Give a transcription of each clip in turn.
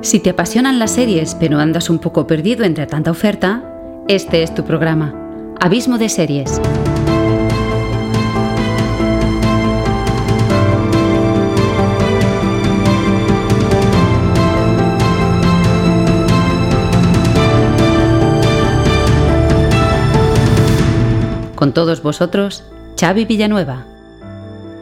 Si te apasionan las series pero andas un poco perdido entre tanta oferta, este es tu programa, Abismo de Series. Con todos vosotros, Xavi Villanueva.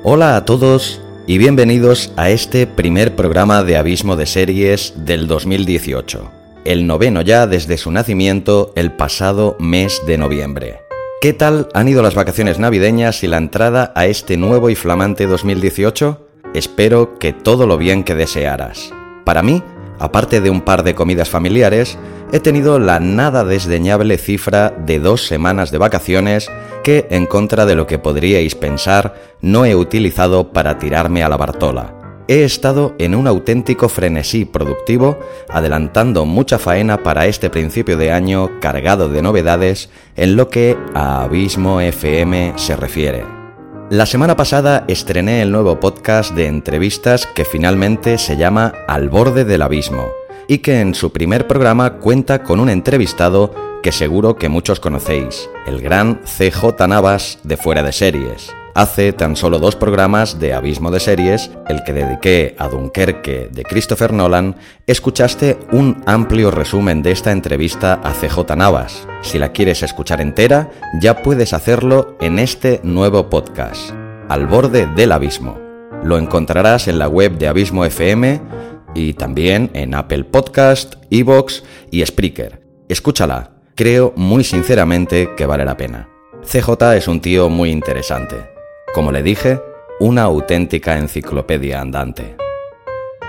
Hola a todos y bienvenidos a este primer programa de Abismo de Series del 2018, el noveno ya desde su nacimiento el pasado mes de noviembre. ¿Qué tal han ido las vacaciones navideñas y la entrada a este nuevo y flamante 2018? Espero que todo lo bien que desearas. Para mí, aparte de un par de comidas familiares, he tenido la nada desdeñable cifra de dos semanas de vacaciones que, en contra de lo que podríais pensar, no he utilizado para tirarme a la Bartola. He estado en un auténtico frenesí productivo, adelantando mucha faena para este principio de año cargado de novedades en lo que a Abismo FM se refiere. La semana pasada estrené el nuevo podcast de entrevistas que finalmente se llama Al borde del abismo y que en su primer programa cuenta con un entrevistado que seguro que muchos conocéis, el gran CJ Navas de Fuera de Series. Hace tan solo dos programas de Abismo de Series, el que dediqué a Dunkerque de Christopher Nolan, escuchaste un amplio resumen de esta entrevista a CJ Navas. Si la quieres escuchar entera, ya puedes hacerlo en este nuevo podcast, Al borde del abismo. Lo encontrarás en la web de Abismo FM y también en Apple Podcast, Evox y Spreaker. Escúchala, creo muy sinceramente que vale la pena. CJ es un tío muy interesante. Como le dije, una auténtica enciclopedia andante.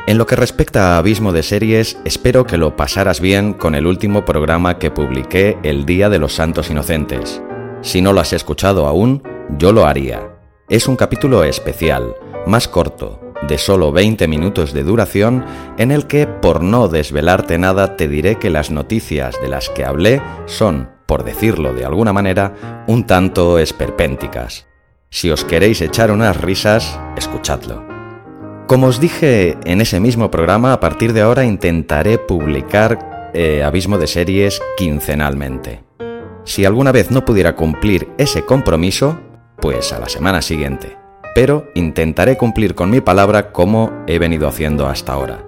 En lo que respecta a Abismo de Series, espero que lo pasaras bien con el último programa que publiqué el Día de los Santos Inocentes. Si no lo has escuchado aún, yo lo haría. Es un capítulo especial, más corto, de solo 20 minutos de duración en el que, por no desvelarte nada, te diré que las noticias de las que hablé son, por decirlo de alguna manera, un tanto esperpénticas. Si os queréis echar unas risas, escuchadlo. Como os dije en ese mismo programa, a partir de ahora intentaré publicar eh, Abismo de Series quincenalmente. Si alguna vez no pudiera cumplir ese compromiso, pues a la semana siguiente pero intentaré cumplir con mi palabra como he venido haciendo hasta ahora.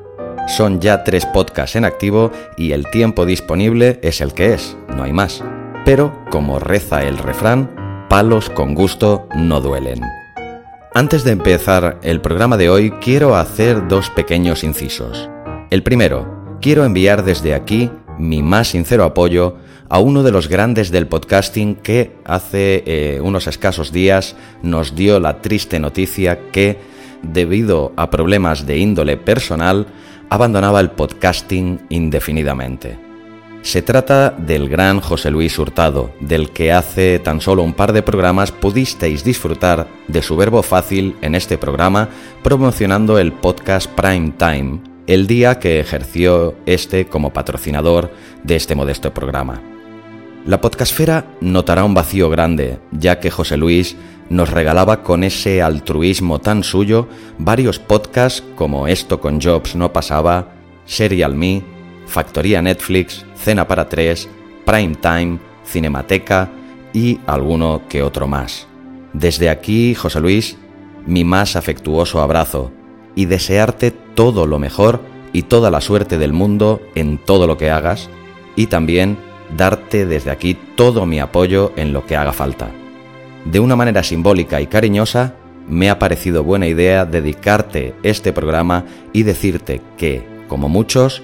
Son ya tres podcasts en activo y el tiempo disponible es el que es, no hay más. Pero, como reza el refrán, palos con gusto no duelen. Antes de empezar el programa de hoy, quiero hacer dos pequeños incisos. El primero, quiero enviar desde aquí mi más sincero apoyo a uno de los grandes del podcasting que hace eh, unos escasos días nos dio la triste noticia que, debido a problemas de índole personal, abandonaba el podcasting indefinidamente. Se trata del gran José Luis Hurtado, del que hace tan solo un par de programas pudisteis disfrutar de su verbo fácil en este programa promocionando el podcast Prime Time, el día que ejerció este como patrocinador de este modesto programa. La podcastfera notará un vacío grande, ya que José Luis nos regalaba con ese altruismo tan suyo varios podcasts como Esto con Jobs no pasaba, Serial Me, Factoría Netflix, Cena para tres, Prime Time, Cinemateca y alguno que otro más. Desde aquí, José Luis, mi más afectuoso abrazo y desearte todo lo mejor y toda la suerte del mundo en todo lo que hagas y también darte desde aquí todo mi apoyo en lo que haga falta. De una manera simbólica y cariñosa, me ha parecido buena idea dedicarte este programa y decirte que, como muchos,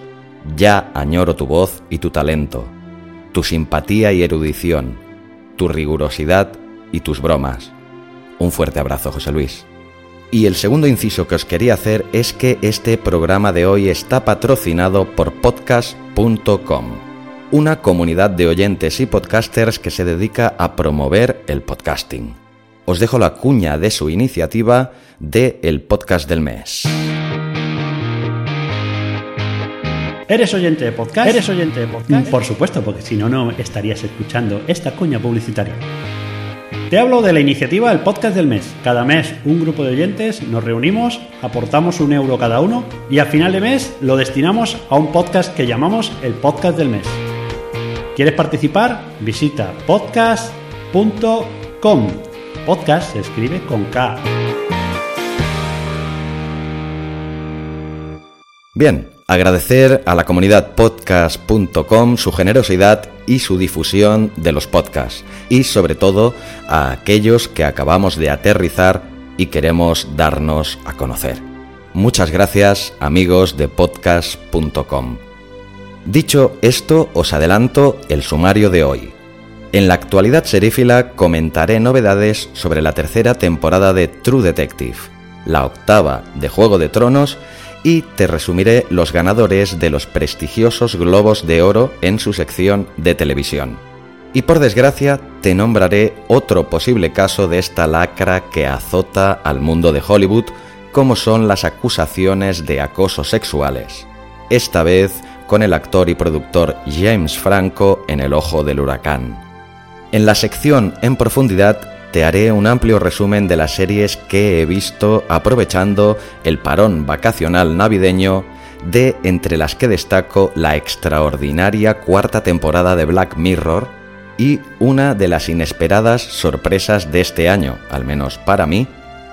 ya añoro tu voz y tu talento, tu simpatía y erudición, tu rigurosidad y tus bromas. Un fuerte abrazo, José Luis. Y el segundo inciso que os quería hacer es que este programa de hoy está patrocinado por podcast.com una comunidad de oyentes y podcasters que se dedica a promover el podcasting. Os dejo la cuña de su iniciativa de El Podcast del Mes. ¿Eres oyente de podcast? ¿Eres oyente de podcast? Por supuesto, porque si no, no estarías escuchando esta cuña publicitaria. Te hablo de la iniciativa El Podcast del Mes. Cada mes un grupo de oyentes nos reunimos, aportamos un euro cada uno y al final de mes lo destinamos a un podcast que llamamos el Podcast del Mes. ¿Quieres participar? Visita podcast.com. Podcast se escribe con K. Bien, agradecer a la comunidad podcast.com su generosidad y su difusión de los podcasts y sobre todo a aquellos que acabamos de aterrizar y queremos darnos a conocer. Muchas gracias amigos de podcast.com. Dicho esto, os adelanto el sumario de hoy. En la actualidad serífila comentaré novedades sobre la tercera temporada de True Detective, la octava de Juego de Tronos y te resumiré los ganadores de los prestigiosos Globos de Oro en su sección de televisión. Y por desgracia te nombraré otro posible caso de esta lacra que azota al mundo de Hollywood, como son las acusaciones de acoso sexuales. Esta vez con el actor y productor James Franco en el ojo del huracán. En la sección En profundidad te haré un amplio resumen de las series que he visto aprovechando el parón vacacional navideño de entre las que destaco la extraordinaria cuarta temporada de Black Mirror y una de las inesperadas sorpresas de este año, al menos para mí,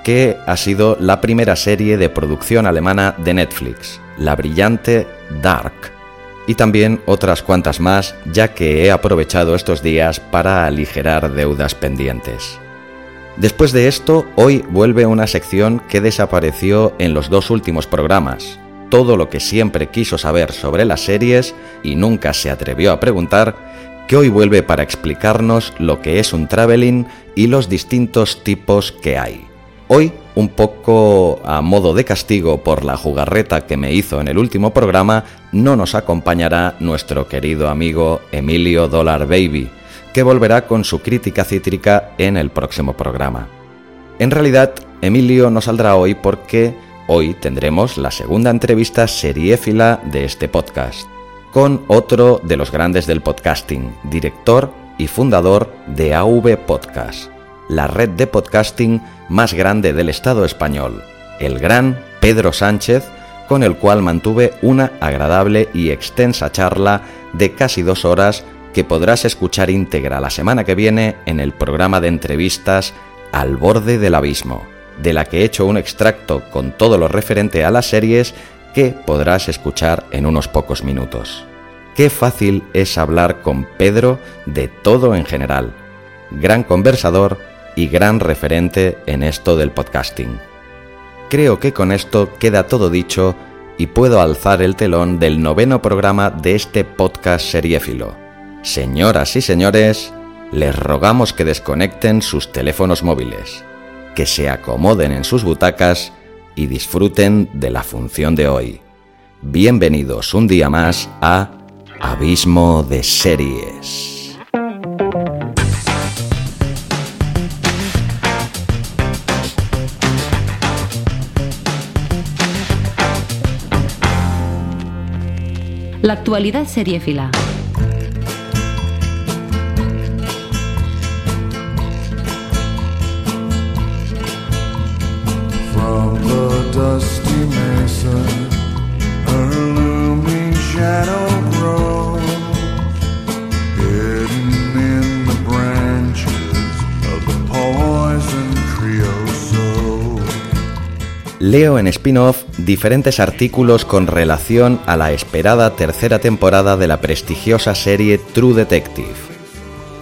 que ha sido la primera serie de producción alemana de Netflix, la brillante Dark, y también otras cuantas más, ya que he aprovechado estos días para aligerar deudas pendientes. Después de esto, hoy vuelve una sección que desapareció en los dos últimos programas. Todo lo que siempre quiso saber sobre las series y nunca se atrevió a preguntar, que hoy vuelve para explicarnos lo que es un traveling y los distintos tipos que hay. Hoy, un poco a modo de castigo por la jugarreta que me hizo en el último programa, no nos acompañará nuestro querido amigo Emilio Dollar Baby, que volverá con su crítica cítrica en el próximo programa. En realidad, Emilio no saldrá hoy porque hoy tendremos la segunda entrevista seriéfila de este podcast, con otro de los grandes del podcasting, director y fundador de AV Podcast, la red de podcasting más grande del Estado español, el gran Pedro Sánchez, con el cual mantuve una agradable y extensa charla de casi dos horas que podrás escuchar íntegra la semana que viene en el programa de entrevistas Al borde del abismo, de la que he hecho un extracto con todo lo referente a las series que podrás escuchar en unos pocos minutos. Qué fácil es hablar con Pedro de todo en general. Gran conversador y gran referente en esto del podcasting. Creo que con esto queda todo dicho y puedo alzar el telón del noveno programa de este podcast seriéfilo Señoras y señores, les rogamos que desconecten sus teléfonos móviles, que se acomoden en sus butacas y disfruten de la función de hoy. Bienvenidos un día más a Abismo de Series. La actualidad seriéfila. Leo en spin-off diferentes artículos con relación a la esperada tercera temporada de la prestigiosa serie True Detective.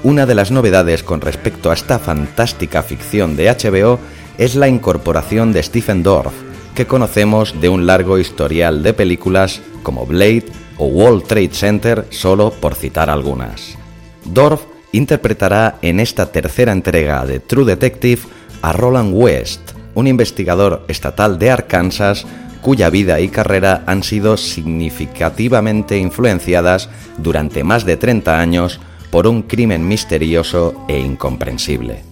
Una de las novedades con respecto a esta fantástica ficción de HBO es la incorporación de Stephen Dorff, que conocemos de un largo historial de películas como Blade o World Trade Center, solo por citar algunas. Dorff interpretará en esta tercera entrega de True Detective a Roland West, un investigador estatal de Arkansas cuya vida y carrera han sido significativamente influenciadas durante más de 30 años por un crimen misterioso e incomprensible.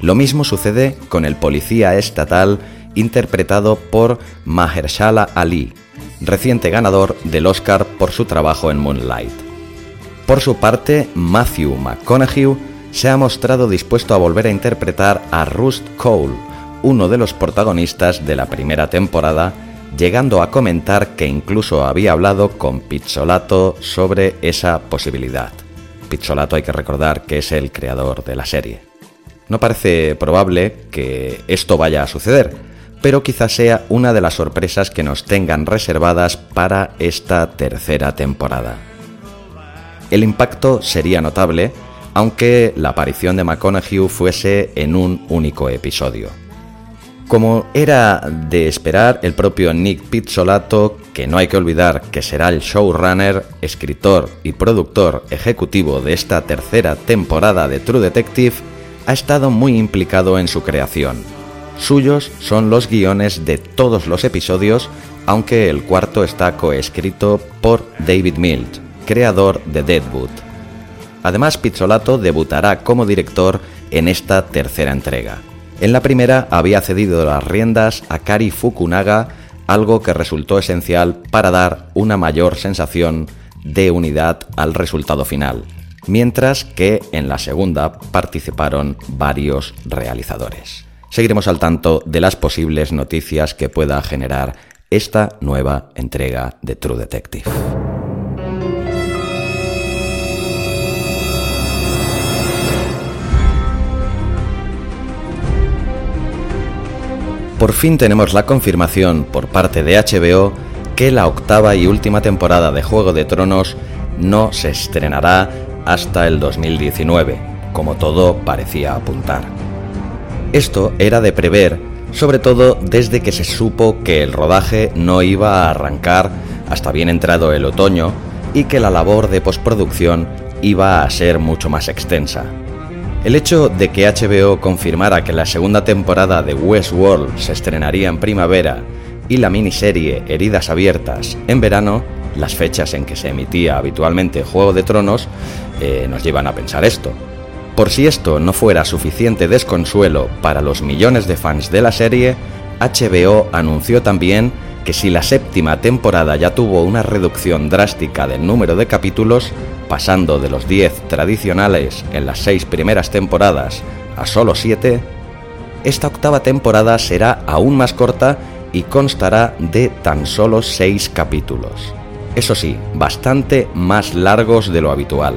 Lo mismo sucede con el policía estatal interpretado por Mahershala Ali, reciente ganador del Oscar por su trabajo en Moonlight. Por su parte, Matthew McConaughey se ha mostrado dispuesto a volver a interpretar a Rust Cole, uno de los protagonistas de la primera temporada, llegando a comentar que incluso había hablado con Pizzolato sobre esa posibilidad. Pizzolato hay que recordar que es el creador de la serie. No parece probable que esto vaya a suceder, pero quizás sea una de las sorpresas que nos tengan reservadas para esta tercera temporada. El impacto sería notable, aunque la aparición de McConaughey fuese en un único episodio. Como era de esperar, el propio Nick Pizzolato, que no hay que olvidar que será el showrunner, escritor y productor ejecutivo de esta tercera temporada de True Detective, ha estado muy implicado en su creación. Suyos son los guiones de todos los episodios, aunque el cuarto está coescrito por David Milch, creador de Deadwood. Además, Pizzolato debutará como director en esta tercera entrega. En la primera había cedido las riendas a Kari Fukunaga, algo que resultó esencial para dar una mayor sensación de unidad al resultado final, mientras que en la segunda participaron varios realizadores. Seguiremos al tanto de las posibles noticias que pueda generar esta nueva entrega de True Detective. Por fin tenemos la confirmación por parte de HBO que la octava y última temporada de Juego de Tronos no se estrenará hasta el 2019, como todo parecía apuntar. Esto era de prever, sobre todo desde que se supo que el rodaje no iba a arrancar hasta bien entrado el otoño y que la labor de postproducción iba a ser mucho más extensa. El hecho de que HBO confirmara que la segunda temporada de Westworld se estrenaría en primavera y la miniserie Heridas Abiertas en verano, las fechas en que se emitía habitualmente Juego de Tronos, eh, nos llevan a pensar esto. Por si esto no fuera suficiente desconsuelo para los millones de fans de la serie, HBO anunció también que si la séptima temporada ya tuvo una reducción drástica del número de capítulos, pasando de los 10 tradicionales en las seis primeras temporadas a solo 7, esta octava temporada será aún más corta y constará de tan solo 6 capítulos. Eso sí, bastante más largos de lo habitual,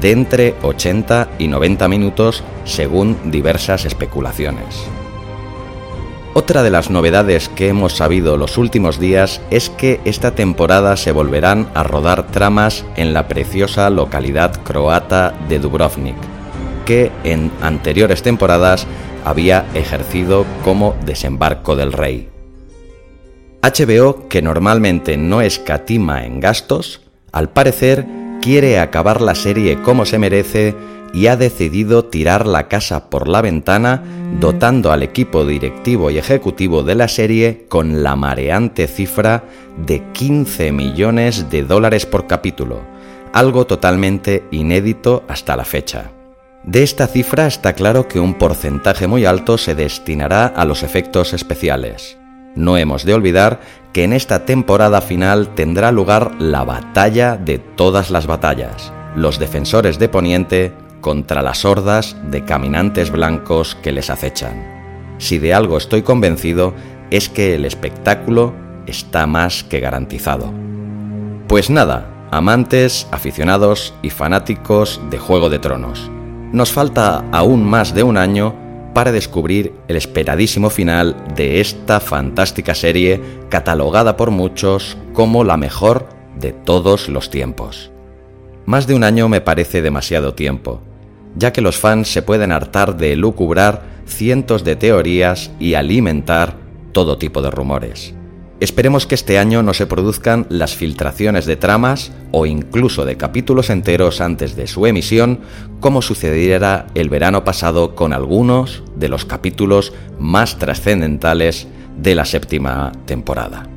de entre 80 y 90 minutos según diversas especulaciones. Otra de las novedades que hemos sabido los últimos días es que esta temporada se volverán a rodar tramas en la preciosa localidad croata de Dubrovnik, que en anteriores temporadas había ejercido como desembarco del rey. HBO, que normalmente no escatima en gastos, al parecer quiere acabar la serie como se merece y ha decidido tirar la casa por la ventana, dotando al equipo directivo y ejecutivo de la serie con la mareante cifra de 15 millones de dólares por capítulo, algo totalmente inédito hasta la fecha. De esta cifra está claro que un porcentaje muy alto se destinará a los efectos especiales. No hemos de olvidar que en esta temporada final tendrá lugar la batalla de todas las batallas, los defensores de Poniente contra las hordas de caminantes blancos que les acechan. Si de algo estoy convencido es que el espectáculo está más que garantizado. Pues nada, amantes, aficionados y fanáticos de Juego de Tronos. Nos falta aún más de un año para descubrir el esperadísimo final de esta fantástica serie catalogada por muchos como la mejor de todos los tiempos. Más de un año me parece demasiado tiempo, ya que los fans se pueden hartar de lucubrar cientos de teorías y alimentar todo tipo de rumores. Esperemos que este año no se produzcan las filtraciones de tramas o incluso de capítulos enteros antes de su emisión, como sucediera el verano pasado con algunos de los capítulos más trascendentales de la séptima temporada.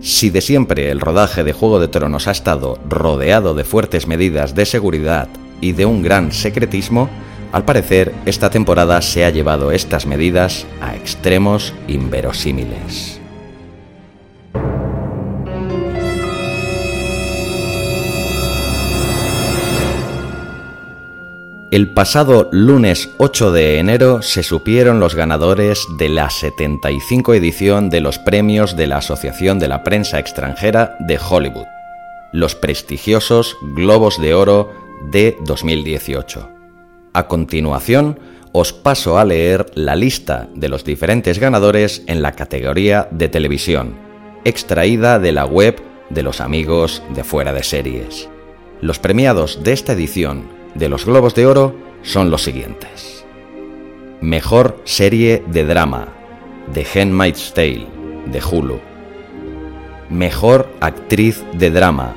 Si de siempre el rodaje de Juego de Tronos ha estado rodeado de fuertes medidas de seguridad y de un gran secretismo, al parecer esta temporada se ha llevado estas medidas a extremos inverosímiles. El pasado lunes 8 de enero se supieron los ganadores de la 75 edición de los premios de la Asociación de la Prensa Extranjera de Hollywood, los prestigiosos Globos de Oro de 2018. A continuación, os paso a leer la lista de los diferentes ganadores en la categoría de televisión, extraída de la web de los amigos de fuera de series. Los premiados de esta edición de los Globos de Oro son los siguientes. Mejor serie de drama, The Handmaid's Tale, de Hulu. Mejor actriz de drama,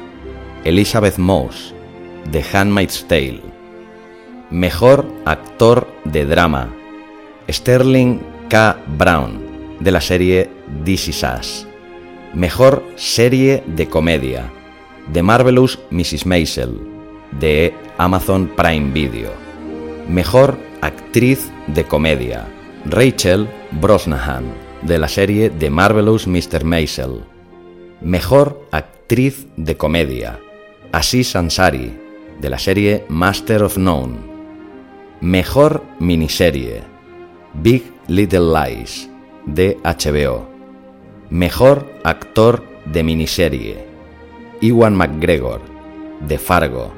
Elizabeth Moss, The Handmaid's Tale. Mejor actor de drama, Sterling K. Brown, de la serie This Is Us. Mejor serie de comedia, The Marvelous Mrs. Maisel, de Amazon Prime Video. Mejor actriz de comedia, Rachel Brosnahan, de la serie The Marvelous Mr. Maisel. Mejor actriz de comedia, Aziz Ansari, de la serie Master of None. Mejor miniserie, Big Little Lies, de HBO. Mejor actor de miniserie, Iwan McGregor, de Fargo.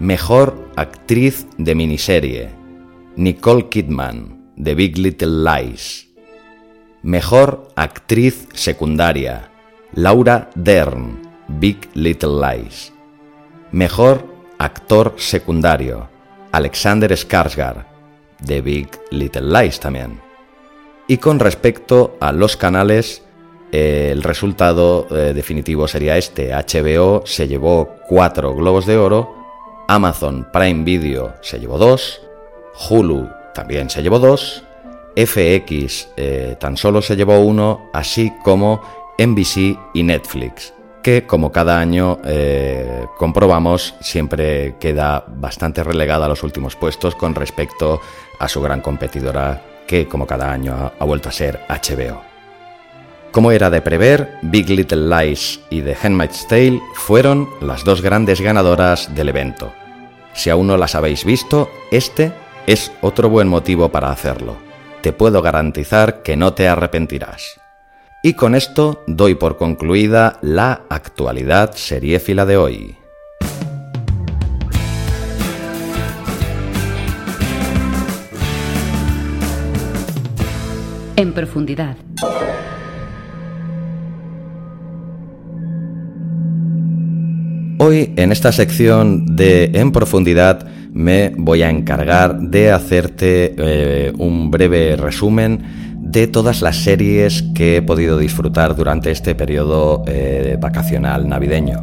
Mejor actriz de miniserie, Nicole Kidman, de Big Little Lies. Mejor actriz secundaria, Laura Dern, Big Little Lies. Mejor actor secundario, Alexander Skarsgård, de Big Little Lies también. Y con respecto a los canales, eh, el resultado eh, definitivo sería este. HBO se llevó cuatro globos de oro Amazon Prime Video se llevó dos, Hulu también se llevó dos, FX eh, tan solo se llevó uno, así como NBC y Netflix, que como cada año eh, comprobamos siempre queda bastante relegada a los últimos puestos con respecto a su gran competidora que como cada año ha vuelto a ser HBO. Como era de prever, Big Little Lies y The Handmaid's Tale fueron las dos grandes ganadoras del evento. Si aún no las habéis visto, este es otro buen motivo para hacerlo. Te puedo garantizar que no te arrepentirás. Y con esto doy por concluida la actualidad seriéfila de hoy. En profundidad. Hoy en esta sección de En profundidad me voy a encargar de hacerte eh, un breve resumen de todas las series que he podido disfrutar durante este periodo eh, vacacional navideño.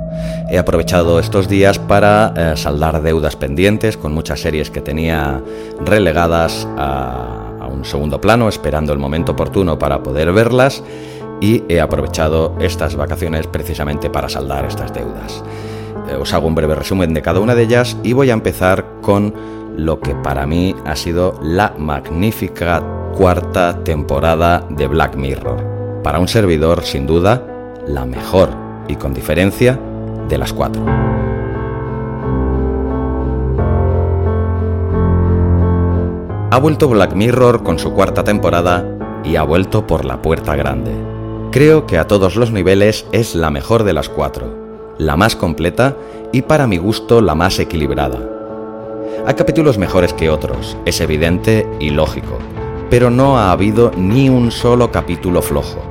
He aprovechado estos días para eh, saldar deudas pendientes con muchas series que tenía relegadas a, un segundo plano, esperando el momento oportuno para poder verlas y he aprovechado estas vacaciones precisamente para saldar estas deudas. Eh, os hago un breve resumen de cada una de ellas y voy a empezar con lo que para mí ha sido la magnífica cuarta temporada de Black Mirror. Para un servidor, sin duda, la mejor y con diferencia de las cuatro. Ha vuelto Black Mirror con su cuarta temporada y ha vuelto por la puerta grande. Creo que a todos los niveles es la mejor de las cuatro la más completa y para mi gusto la más equilibrada. Hay capítulos mejores que otros, es evidente y lógico, pero no ha habido ni un solo capítulo flojo,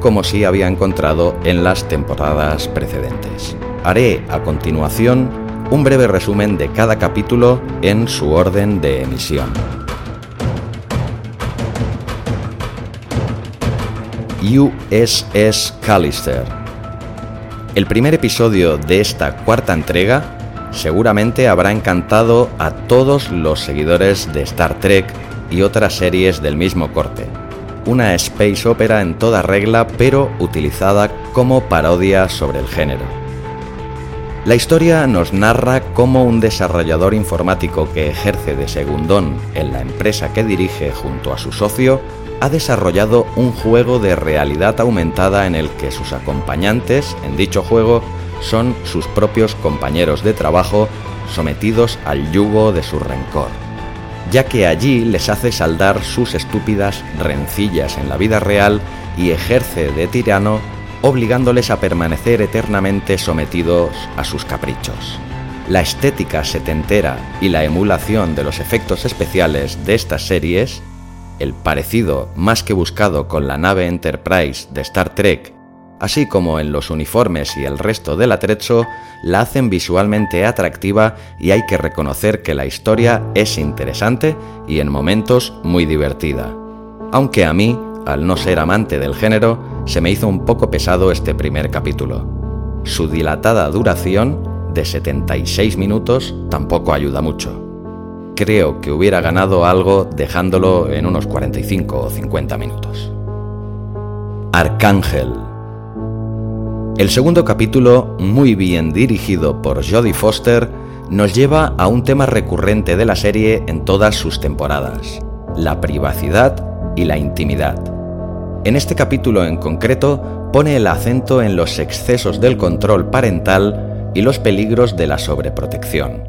como sí había encontrado en las temporadas precedentes. Haré a continuación un breve resumen de cada capítulo en su orden de emisión. USS Callister el primer episodio de esta cuarta entrega seguramente habrá encantado a todos los seguidores de Star Trek y otras series del mismo corte. Una space opera en toda regla pero utilizada como parodia sobre el género. La historia nos narra cómo un desarrollador informático que ejerce de segundón en la empresa que dirige junto a su socio ha desarrollado un juego de realidad aumentada en el que sus acompañantes en dicho juego son sus propios compañeros de trabajo sometidos al yugo de su rencor, ya que allí les hace saldar sus estúpidas rencillas en la vida real y ejerce de tirano obligándoles a permanecer eternamente sometidos a sus caprichos. La estética setentera y la emulación de los efectos especiales de estas series, el parecido más que buscado con la nave Enterprise de Star Trek, así como en los uniformes y el resto del atrecho, la hacen visualmente atractiva y hay que reconocer que la historia es interesante y en momentos muy divertida. Aunque a mí al no ser amante del género, se me hizo un poco pesado este primer capítulo. Su dilatada duración, de 76 minutos, tampoco ayuda mucho. Creo que hubiera ganado algo dejándolo en unos 45 o 50 minutos. Arcángel. El segundo capítulo, muy bien dirigido por Jodie Foster, nos lleva a un tema recurrente de la serie en todas sus temporadas, la privacidad y la intimidad. En este capítulo en concreto pone el acento en los excesos del control parental y los peligros de la sobreprotección.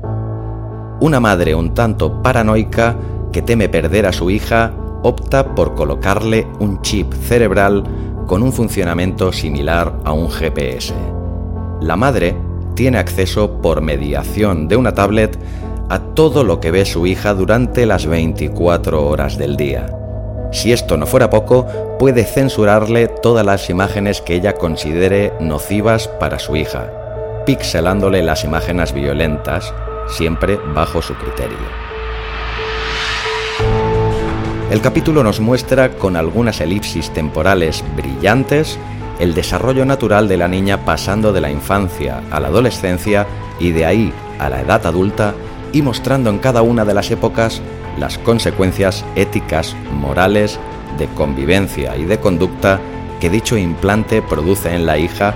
Una madre un tanto paranoica que teme perder a su hija opta por colocarle un chip cerebral con un funcionamiento similar a un GPS. La madre tiene acceso por mediación de una tablet a todo lo que ve su hija durante las 24 horas del día. Si esto no fuera poco, puede censurarle todas las imágenes que ella considere nocivas para su hija, pixelándole las imágenes violentas, siempre bajo su criterio. El capítulo nos muestra con algunas elipsis temporales brillantes el desarrollo natural de la niña pasando de la infancia a la adolescencia y de ahí a la edad adulta y mostrando en cada una de las épocas las consecuencias éticas, morales, de convivencia y de conducta que dicho implante produce en la hija,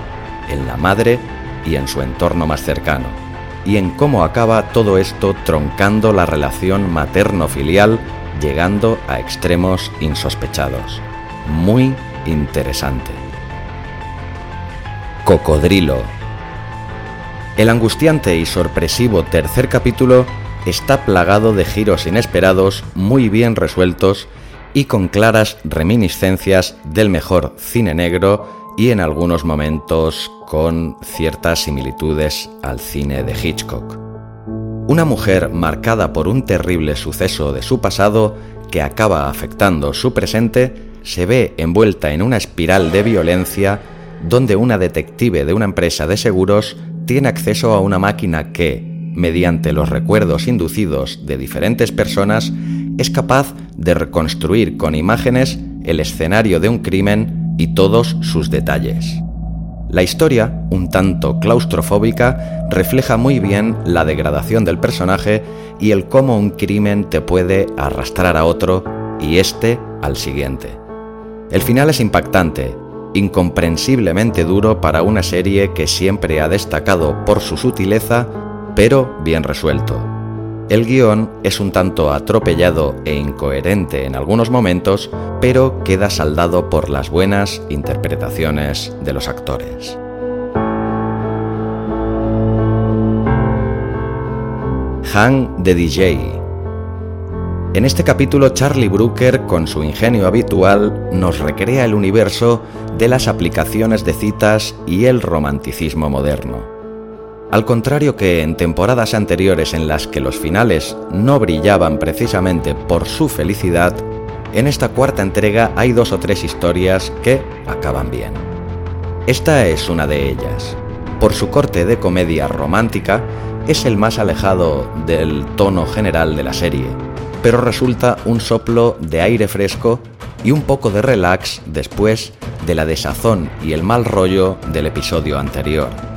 en la madre y en su entorno más cercano, y en cómo acaba todo esto troncando la relación materno-filial llegando a extremos insospechados. Muy interesante. Cocodrilo. El angustiante y sorpresivo tercer capítulo está plagado de giros inesperados muy bien resueltos y con claras reminiscencias del mejor cine negro y en algunos momentos con ciertas similitudes al cine de Hitchcock. Una mujer marcada por un terrible suceso de su pasado que acaba afectando su presente se ve envuelta en una espiral de violencia donde una detective de una empresa de seguros tiene acceso a una máquina que, mediante los recuerdos inducidos de diferentes personas, es capaz de reconstruir con imágenes el escenario de un crimen y todos sus detalles. La historia, un tanto claustrofóbica, refleja muy bien la degradación del personaje y el cómo un crimen te puede arrastrar a otro y este al siguiente. El final es impactante, incomprensiblemente duro para una serie que siempre ha destacado por su sutileza pero bien resuelto. El guion es un tanto atropellado e incoherente en algunos momentos, pero queda saldado por las buenas interpretaciones de los actores. Han de DJ. En este capítulo Charlie Brooker, con su ingenio habitual, nos recrea el universo de las aplicaciones de citas y el romanticismo moderno. Al contrario que en temporadas anteriores en las que los finales no brillaban precisamente por su felicidad, en esta cuarta entrega hay dos o tres historias que acaban bien. Esta es una de ellas. Por su corte de comedia romántica, es el más alejado del tono general de la serie, pero resulta un soplo de aire fresco y un poco de relax después de la desazón y el mal rollo del episodio anterior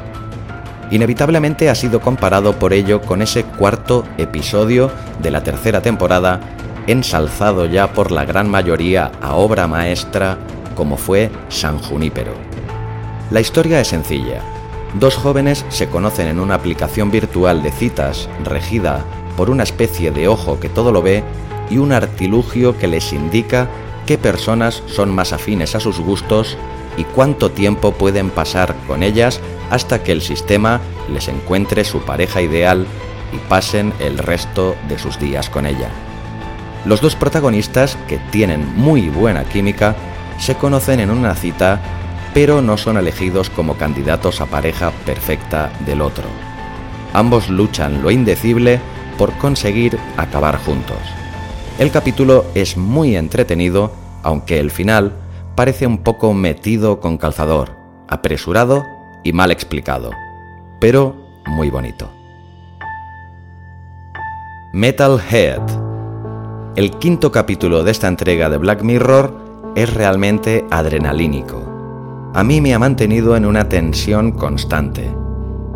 inevitablemente ha sido comparado por ello con ese cuarto episodio de la tercera temporada, ensalzado ya por la gran mayoría a obra maestra como fue San Junípero. La historia es sencilla. Dos jóvenes se conocen en una aplicación virtual de citas regida por una especie de ojo que todo lo ve y un artilugio que les indica qué personas son más afines a sus gustos y cuánto tiempo pueden pasar con ellas hasta que el sistema les encuentre su pareja ideal y pasen el resto de sus días con ella. Los dos protagonistas, que tienen muy buena química, se conocen en una cita, pero no son elegidos como candidatos a pareja perfecta del otro. Ambos luchan lo indecible por conseguir acabar juntos. El capítulo es muy entretenido, aunque el final parece un poco metido con calzador, apresurado y mal explicado, pero muy bonito. Metalhead. El quinto capítulo de esta entrega de Black Mirror es realmente adrenalínico. A mí me ha mantenido en una tensión constante.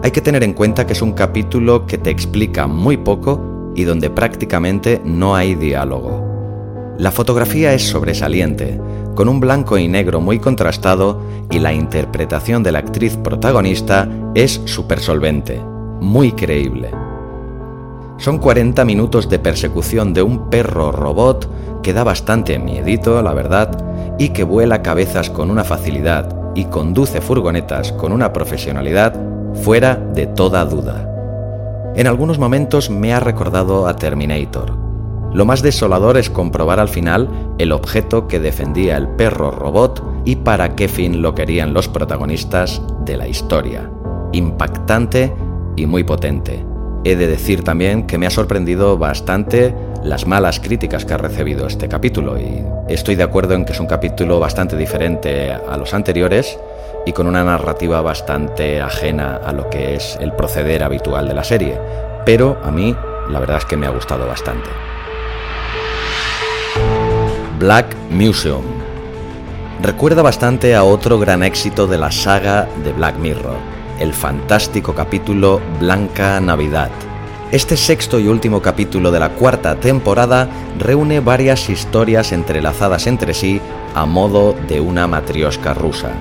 Hay que tener en cuenta que es un capítulo que te explica muy poco y donde prácticamente no hay diálogo. La fotografía es sobresaliente, con un blanco y negro muy contrastado y la interpretación de la actriz protagonista es súper solvente, muy creíble. Son 40 minutos de persecución de un perro robot que da bastante miedito, la verdad, y que vuela cabezas con una facilidad y conduce furgonetas con una profesionalidad fuera de toda duda. En algunos momentos me ha recordado a Terminator, lo más desolador es comprobar al final el objeto que defendía el perro robot y para qué fin lo querían los protagonistas de la historia. Impactante y muy potente. He de decir también que me ha sorprendido bastante las malas críticas que ha recibido este capítulo y estoy de acuerdo en que es un capítulo bastante diferente a los anteriores y con una narrativa bastante ajena a lo que es el proceder habitual de la serie, pero a mí la verdad es que me ha gustado bastante. Black Museum. Recuerda bastante a otro gran éxito de la saga de Black Mirror, el fantástico capítulo Blanca Navidad. Este sexto y último capítulo de la cuarta temporada reúne varias historias entrelazadas entre sí a modo de una matriosca rusa.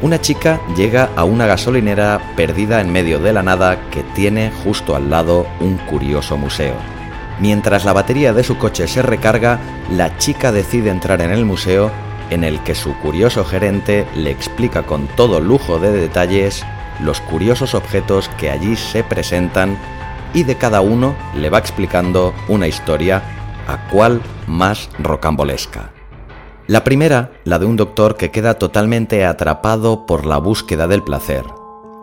Una chica llega a una gasolinera perdida en medio de la nada que tiene justo al lado un curioso museo. Mientras la batería de su coche se recarga, la chica decide entrar en el museo en el que su curioso gerente le explica con todo lujo de detalles los curiosos objetos que allí se presentan y de cada uno le va explicando una historia a cual más rocambolesca. La primera, la de un doctor que queda totalmente atrapado por la búsqueda del placer.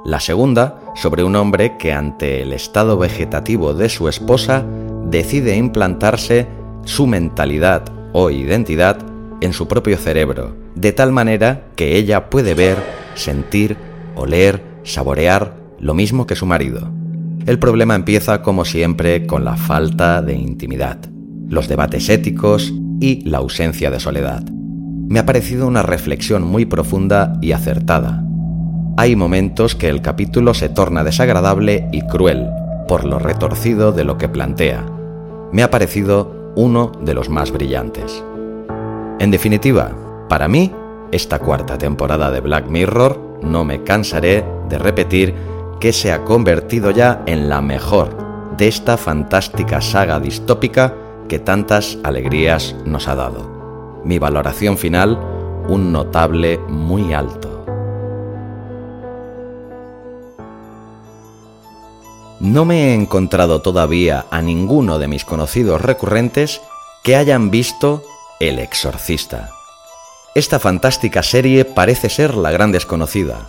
La segunda, sobre un hombre que ante el estado vegetativo de su esposa decide implantarse su mentalidad o identidad en su propio cerebro, de tal manera que ella puede ver, sentir, oler, saborear lo mismo que su marido. El problema empieza, como siempre, con la falta de intimidad, los debates éticos y la ausencia de soledad. Me ha parecido una reflexión muy profunda y acertada. Hay momentos que el capítulo se torna desagradable y cruel, por lo retorcido de lo que plantea, me ha parecido uno de los más brillantes. En definitiva, para mí, esta cuarta temporada de Black Mirror no me cansaré de repetir que se ha convertido ya en la mejor de esta fantástica saga distópica que tantas alegrías nos ha dado. Mi valoración final, un notable muy alto. No me he encontrado todavía a ninguno de mis conocidos recurrentes que hayan visto El Exorcista. Esta fantástica serie parece ser la gran desconocida.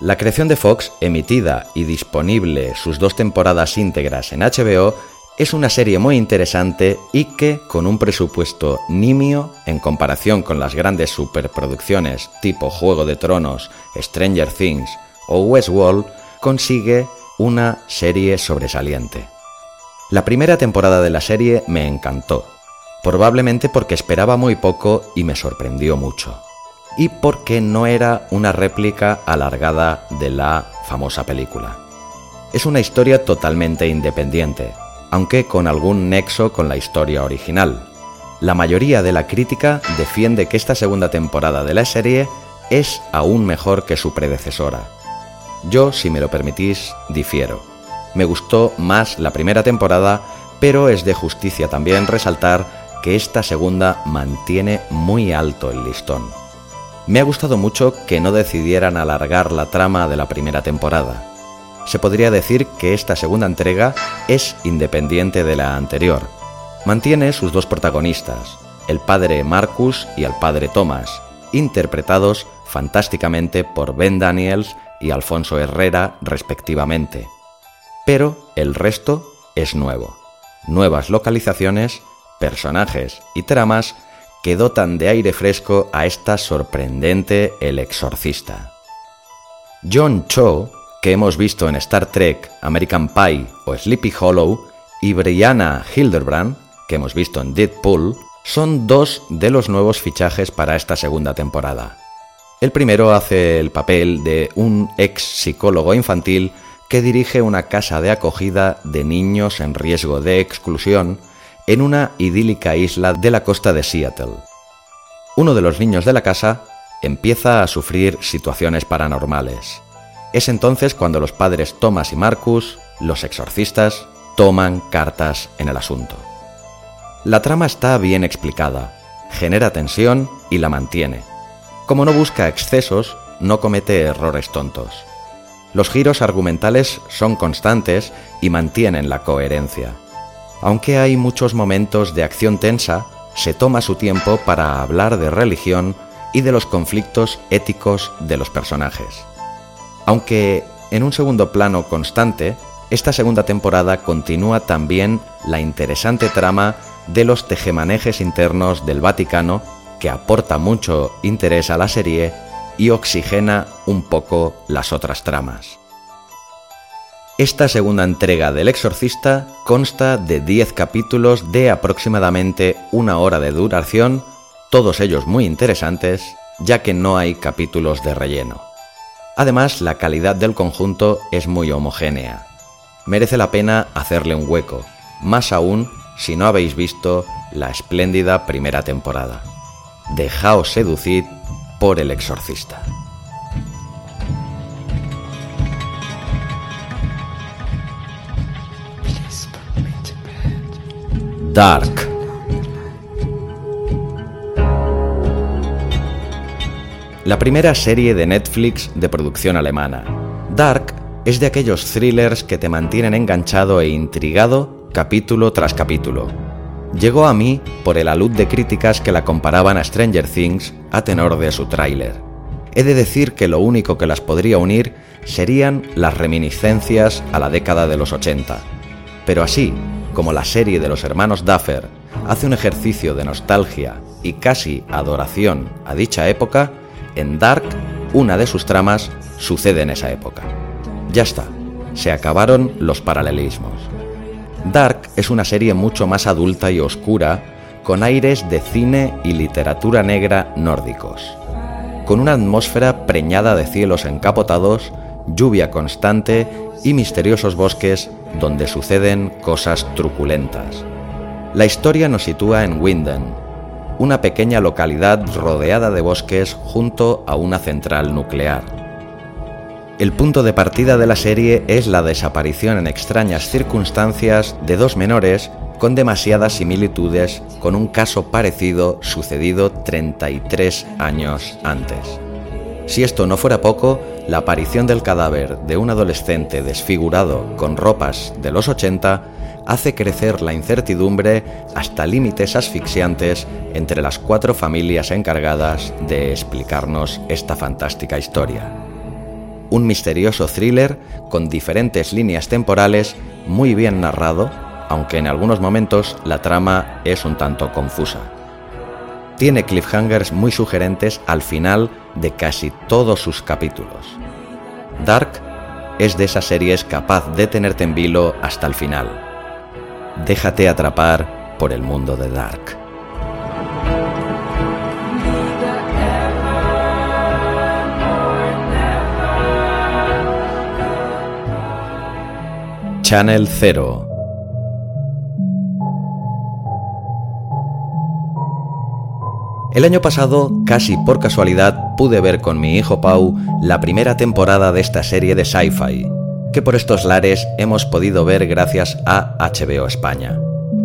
La creación de Fox, emitida y disponible sus dos temporadas íntegras en HBO, es una serie muy interesante y que, con un presupuesto nimio en comparación con las grandes superproducciones tipo Juego de Tronos, Stranger Things o Westworld, consigue una serie sobresaliente. La primera temporada de la serie me encantó, probablemente porque esperaba muy poco y me sorprendió mucho, y porque no era una réplica alargada de la famosa película. Es una historia totalmente independiente, aunque con algún nexo con la historia original. La mayoría de la crítica defiende que esta segunda temporada de la serie es aún mejor que su predecesora, yo, si me lo permitís, difiero. Me gustó más la primera temporada, pero es de justicia también resaltar que esta segunda mantiene muy alto el listón. Me ha gustado mucho que no decidieran alargar la trama de la primera temporada. Se podría decir que esta segunda entrega es independiente de la anterior. Mantiene sus dos protagonistas, el padre Marcus y el padre Thomas, interpretados fantásticamente por Ben Daniels y Alfonso Herrera respectivamente. Pero el resto es nuevo. Nuevas localizaciones, personajes y tramas que dotan de aire fresco a esta sorprendente El Exorcista. John Cho, que hemos visto en Star Trek, American Pie o Sleepy Hollow, y Brianna Hildebrand, que hemos visto en Deadpool, son dos de los nuevos fichajes para esta segunda temporada. El primero hace el papel de un ex psicólogo infantil que dirige una casa de acogida de niños en riesgo de exclusión en una idílica isla de la costa de Seattle. Uno de los niños de la casa empieza a sufrir situaciones paranormales. Es entonces cuando los padres Thomas y Marcus, los exorcistas, toman cartas en el asunto. La trama está bien explicada, genera tensión y la mantiene. Como no busca excesos, no comete errores tontos. Los giros argumentales son constantes y mantienen la coherencia. Aunque hay muchos momentos de acción tensa, se toma su tiempo para hablar de religión y de los conflictos éticos de los personajes. Aunque en un segundo plano constante, esta segunda temporada continúa también la interesante trama de los tejemanejes internos del Vaticano, que aporta mucho interés a la serie y oxigena un poco las otras tramas. Esta segunda entrega del Exorcista consta de 10 capítulos de aproximadamente una hora de duración, todos ellos muy interesantes, ya que no hay capítulos de relleno. Además, la calidad del conjunto es muy homogénea. Merece la pena hacerle un hueco, más aún si no habéis visto la espléndida primera temporada. Dejaos seducir por el exorcista. Dark. La primera serie de Netflix de producción alemana. Dark es de aquellos thrillers que te mantienen enganchado e intrigado capítulo tras capítulo. Llegó a mí por el alud de críticas que la comparaban a Stranger Things a tenor de su tráiler. He de decir que lo único que las podría unir serían las reminiscencias a la década de los 80. Pero así, como la serie de los hermanos Duffer hace un ejercicio de nostalgia y casi adoración a dicha época, en Dark una de sus tramas sucede en esa época. Ya está, se acabaron los paralelismos. Dark es una serie mucho más adulta y oscura, con aires de cine y literatura negra nórdicos, con una atmósfera preñada de cielos encapotados, lluvia constante y misteriosos bosques donde suceden cosas truculentas. La historia nos sitúa en Winden, una pequeña localidad rodeada de bosques junto a una central nuclear. El punto de partida de la serie es la desaparición en extrañas circunstancias de dos menores con demasiadas similitudes con un caso parecido sucedido 33 años antes. Si esto no fuera poco, la aparición del cadáver de un adolescente desfigurado con ropas de los 80 hace crecer la incertidumbre hasta límites asfixiantes entre las cuatro familias encargadas de explicarnos esta fantástica historia. Un misterioso thriller con diferentes líneas temporales muy bien narrado, aunque en algunos momentos la trama es un tanto confusa tiene cliffhangers muy sugerentes al final de casi todos sus capítulos. Dark es de esas series capaz de tenerte en vilo hasta el final. Déjate atrapar por el mundo de Dark. Channel 0 El año pasado, casi por casualidad, pude ver con mi hijo Pau la primera temporada de esta serie de sci-fi, que por estos lares hemos podido ver gracias a HBO España.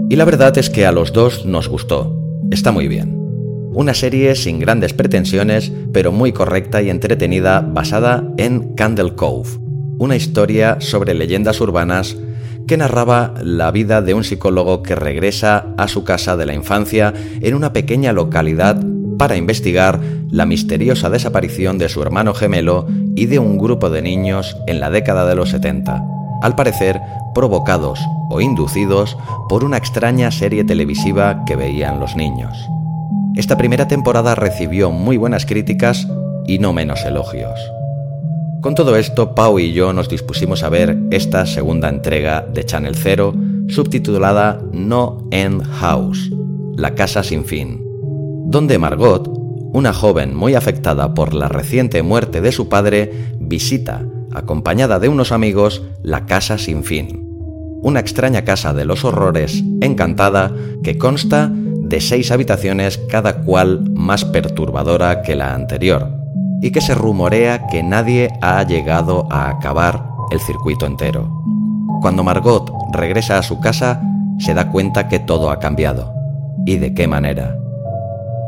Y la verdad es que a los dos nos gustó. Está muy bien. Una serie sin grandes pretensiones, pero muy correcta y entretenida basada en Candle Cove, una historia sobre leyendas urbanas que narraba la vida de un psicólogo que regresa a su casa de la infancia en una pequeña localidad para investigar la misteriosa desaparición de su hermano gemelo y de un grupo de niños en la década de los 70, al parecer provocados o inducidos por una extraña serie televisiva que veían los niños. Esta primera temporada recibió muy buenas críticas y no menos elogios. Con todo esto, Pau y yo nos dispusimos a ver esta segunda entrega de Channel Zero, subtitulada No End House, La Casa Sin Fin, donde Margot, una joven muy afectada por la reciente muerte de su padre, visita, acompañada de unos amigos, la Casa Sin Fin, una extraña casa de los horrores encantada que consta de seis habitaciones cada cual más perturbadora que la anterior y que se rumorea que nadie ha llegado a acabar el circuito entero. Cuando Margot regresa a su casa, se da cuenta que todo ha cambiado. ¿Y de qué manera?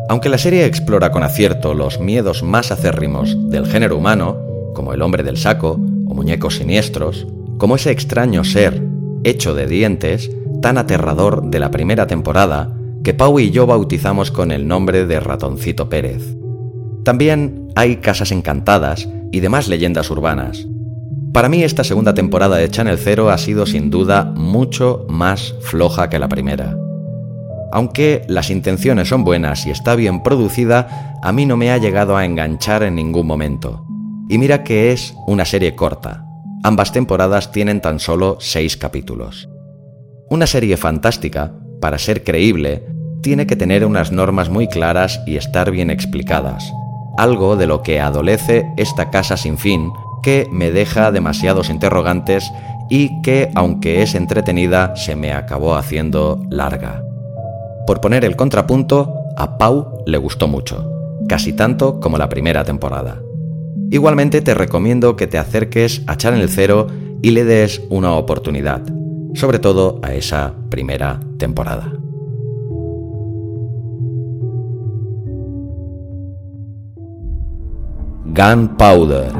Aunque la serie explora con acierto los miedos más acérrimos del género humano, como el hombre del saco o muñecos siniestros, como ese extraño ser hecho de dientes, tan aterrador de la primera temporada, que Pau y yo bautizamos con el nombre de Ratoncito Pérez. También hay casas encantadas y demás leyendas urbanas. Para mí esta segunda temporada de Channel Zero ha sido sin duda mucho más floja que la primera. Aunque las intenciones son buenas y está bien producida, a mí no me ha llegado a enganchar en ningún momento. Y mira que es una serie corta. Ambas temporadas tienen tan solo seis capítulos. Una serie fantástica, para ser creíble, tiene que tener unas normas muy claras y estar bien explicadas algo de lo que adolece esta casa sin fin, que me deja demasiados interrogantes y que, aunque es entretenida, se me acabó haciendo larga. Por poner el contrapunto, a Pau le gustó mucho, casi tanto como la primera temporada. Igualmente te recomiendo que te acerques a Channel Zero y le des una oportunidad, sobre todo a esa primera temporada. Gunpowder.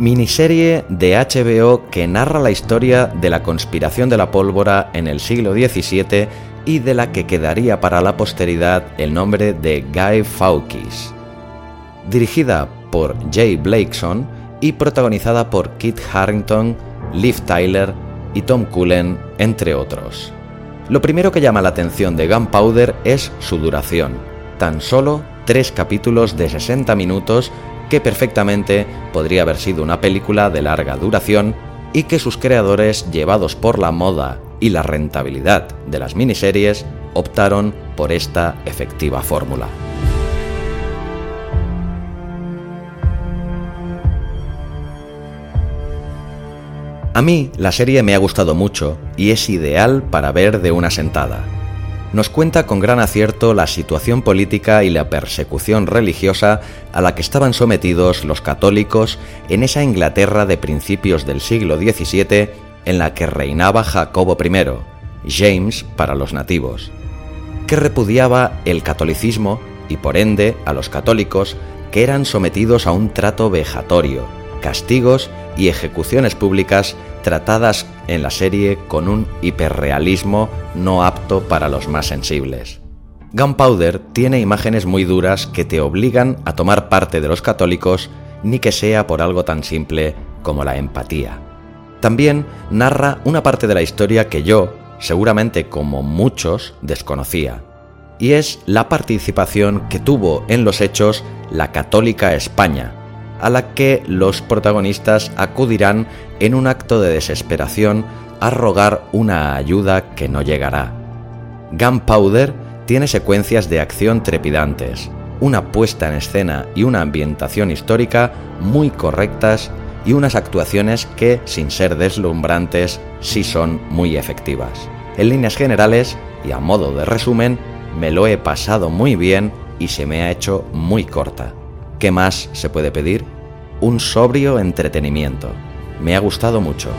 Miniserie de HBO que narra la historia de la conspiración de la pólvora en el siglo XVII y de la que quedaría para la posteridad el nombre de Guy Fawkes. Dirigida por Jay Blakeson, y protagonizada por Kit Harrington, Liv Tyler y Tom Cullen, entre otros. Lo primero que llama la atención de Gunpowder es su duración, tan solo tres capítulos de 60 minutos que perfectamente podría haber sido una película de larga duración y que sus creadores, llevados por la moda y la rentabilidad de las miniseries, optaron por esta efectiva fórmula. A mí la serie me ha gustado mucho y es ideal para ver de una sentada. Nos cuenta con gran acierto la situación política y la persecución religiosa a la que estaban sometidos los católicos en esa Inglaterra de principios del siglo XVII en la que reinaba Jacobo I, James para los nativos, que repudiaba el catolicismo y por ende a los católicos que eran sometidos a un trato vejatorio, castigos y ejecuciones públicas tratadas en la serie con un hiperrealismo no apto para los más sensibles. Gunpowder tiene imágenes muy duras que te obligan a tomar parte de los católicos, ni que sea por algo tan simple como la empatía. También narra una parte de la historia que yo, seguramente como muchos, desconocía, y es la participación que tuvo en los hechos la católica España, a la que los protagonistas acudirán en un acto de desesperación a rogar una ayuda que no llegará. Gunpowder tiene secuencias de acción trepidantes, una puesta en escena y una ambientación histórica muy correctas y unas actuaciones que, sin ser deslumbrantes, sí son muy efectivas. En líneas generales, y a modo de resumen, me lo he pasado muy bien y se me ha hecho muy corta. ¿Qué más se puede pedir? Un sobrio entretenimiento. Me ha gustado mucho.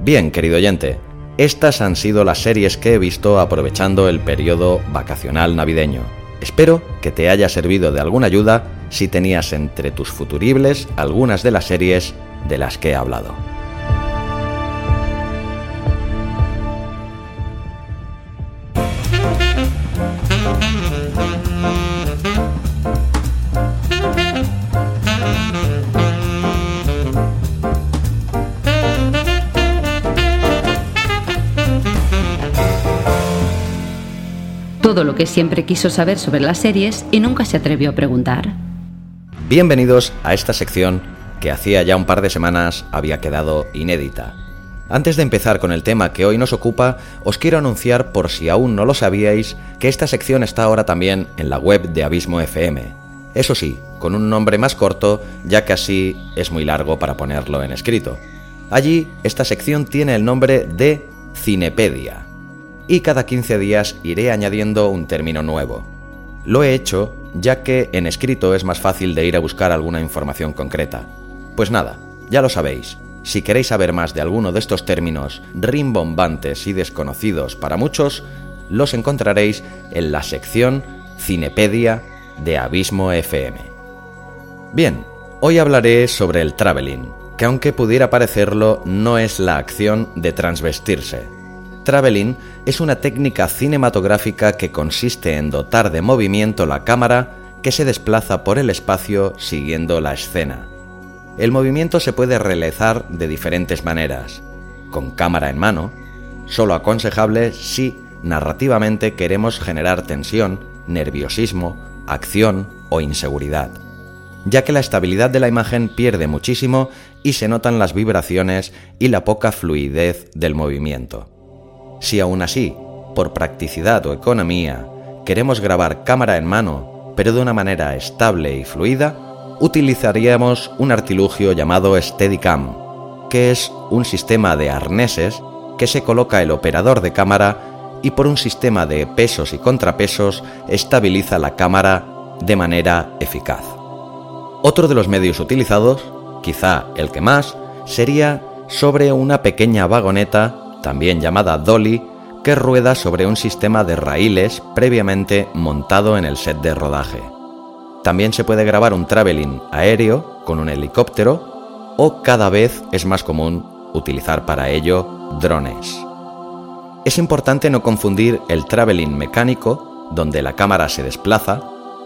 Bien, querido oyente, estas han sido las series que he visto aprovechando el periodo vacacional navideño. Espero que te haya servido de alguna ayuda si tenías entre tus futuribles algunas de las series de las que he hablado. Que siempre quiso saber sobre las series y nunca se atrevió a preguntar. Bienvenidos a esta sección que hacía ya un par de semanas había quedado inédita. Antes de empezar con el tema que hoy nos ocupa, os quiero anunciar, por si aún no lo sabíais, que esta sección está ahora también en la web de Abismo FM. Eso sí, con un nombre más corto, ya que así es muy largo para ponerlo en escrito. Allí, esta sección tiene el nombre de Cinepedia y cada 15 días iré añadiendo un término nuevo. Lo he hecho ya que en escrito es más fácil de ir a buscar alguna información concreta. Pues nada, ya lo sabéis. Si queréis saber más de alguno de estos términos rimbombantes y desconocidos para muchos, los encontraréis en la sección Cinepedia de Abismo FM. Bien, hoy hablaré sobre el traveling, que aunque pudiera parecerlo, no es la acción de transvestirse, traveling es una técnica cinematográfica que consiste en dotar de movimiento la cámara que se desplaza por el espacio siguiendo la escena. El movimiento se puede realizar de diferentes maneras, con cámara en mano, solo aconsejable si narrativamente queremos generar tensión, nerviosismo, acción o inseguridad, ya que la estabilidad de la imagen pierde muchísimo y se notan las vibraciones y la poca fluidez del movimiento. Si aún así, por practicidad o economía, queremos grabar cámara en mano, pero de una manera estable y fluida, utilizaríamos un artilugio llamado Steadicam, que es un sistema de arneses que se coloca el operador de cámara y por un sistema de pesos y contrapesos estabiliza la cámara de manera eficaz. Otro de los medios utilizados, quizá el que más, sería sobre una pequeña vagoneta también llamada dolly, que rueda sobre un sistema de raíles previamente montado en el set de rodaje. También se puede grabar un traveling aéreo con un helicóptero o cada vez es más común utilizar para ello drones. Es importante no confundir el traveling mecánico, donde la cámara se desplaza,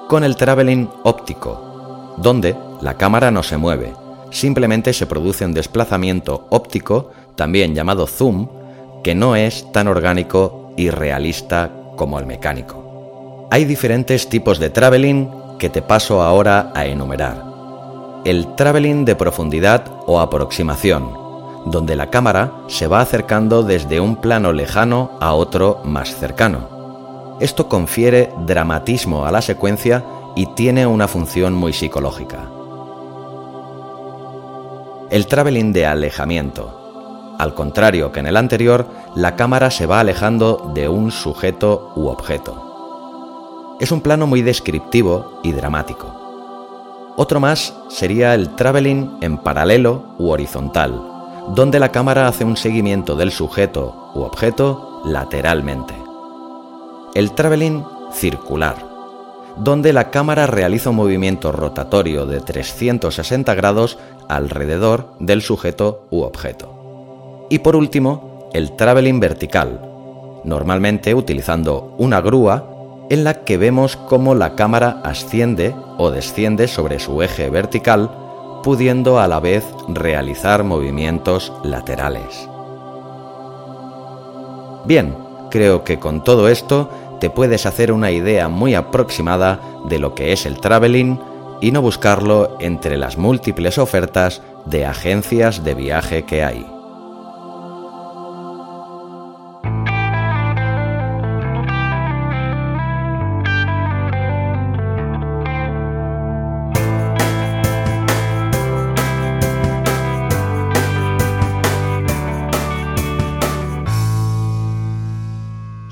con el traveling óptico, donde la cámara no se mueve, simplemente se produce un desplazamiento óptico, también llamado zoom, que no es tan orgánico y realista como el mecánico. Hay diferentes tipos de traveling que te paso ahora a enumerar. El traveling de profundidad o aproximación, donde la cámara se va acercando desde un plano lejano a otro más cercano. Esto confiere dramatismo a la secuencia y tiene una función muy psicológica. El traveling de alejamiento, al contrario que en el anterior, la cámara se va alejando de un sujeto u objeto. Es un plano muy descriptivo y dramático. Otro más sería el traveling en paralelo u horizontal, donde la cámara hace un seguimiento del sujeto u objeto lateralmente. El traveling circular, donde la cámara realiza un movimiento rotatorio de 360 grados alrededor del sujeto u objeto. Y por último, el traveling vertical, normalmente utilizando una grúa en la que vemos cómo la cámara asciende o desciende sobre su eje vertical, pudiendo a la vez realizar movimientos laterales. Bien, creo que con todo esto te puedes hacer una idea muy aproximada de lo que es el traveling y no buscarlo entre las múltiples ofertas de agencias de viaje que hay.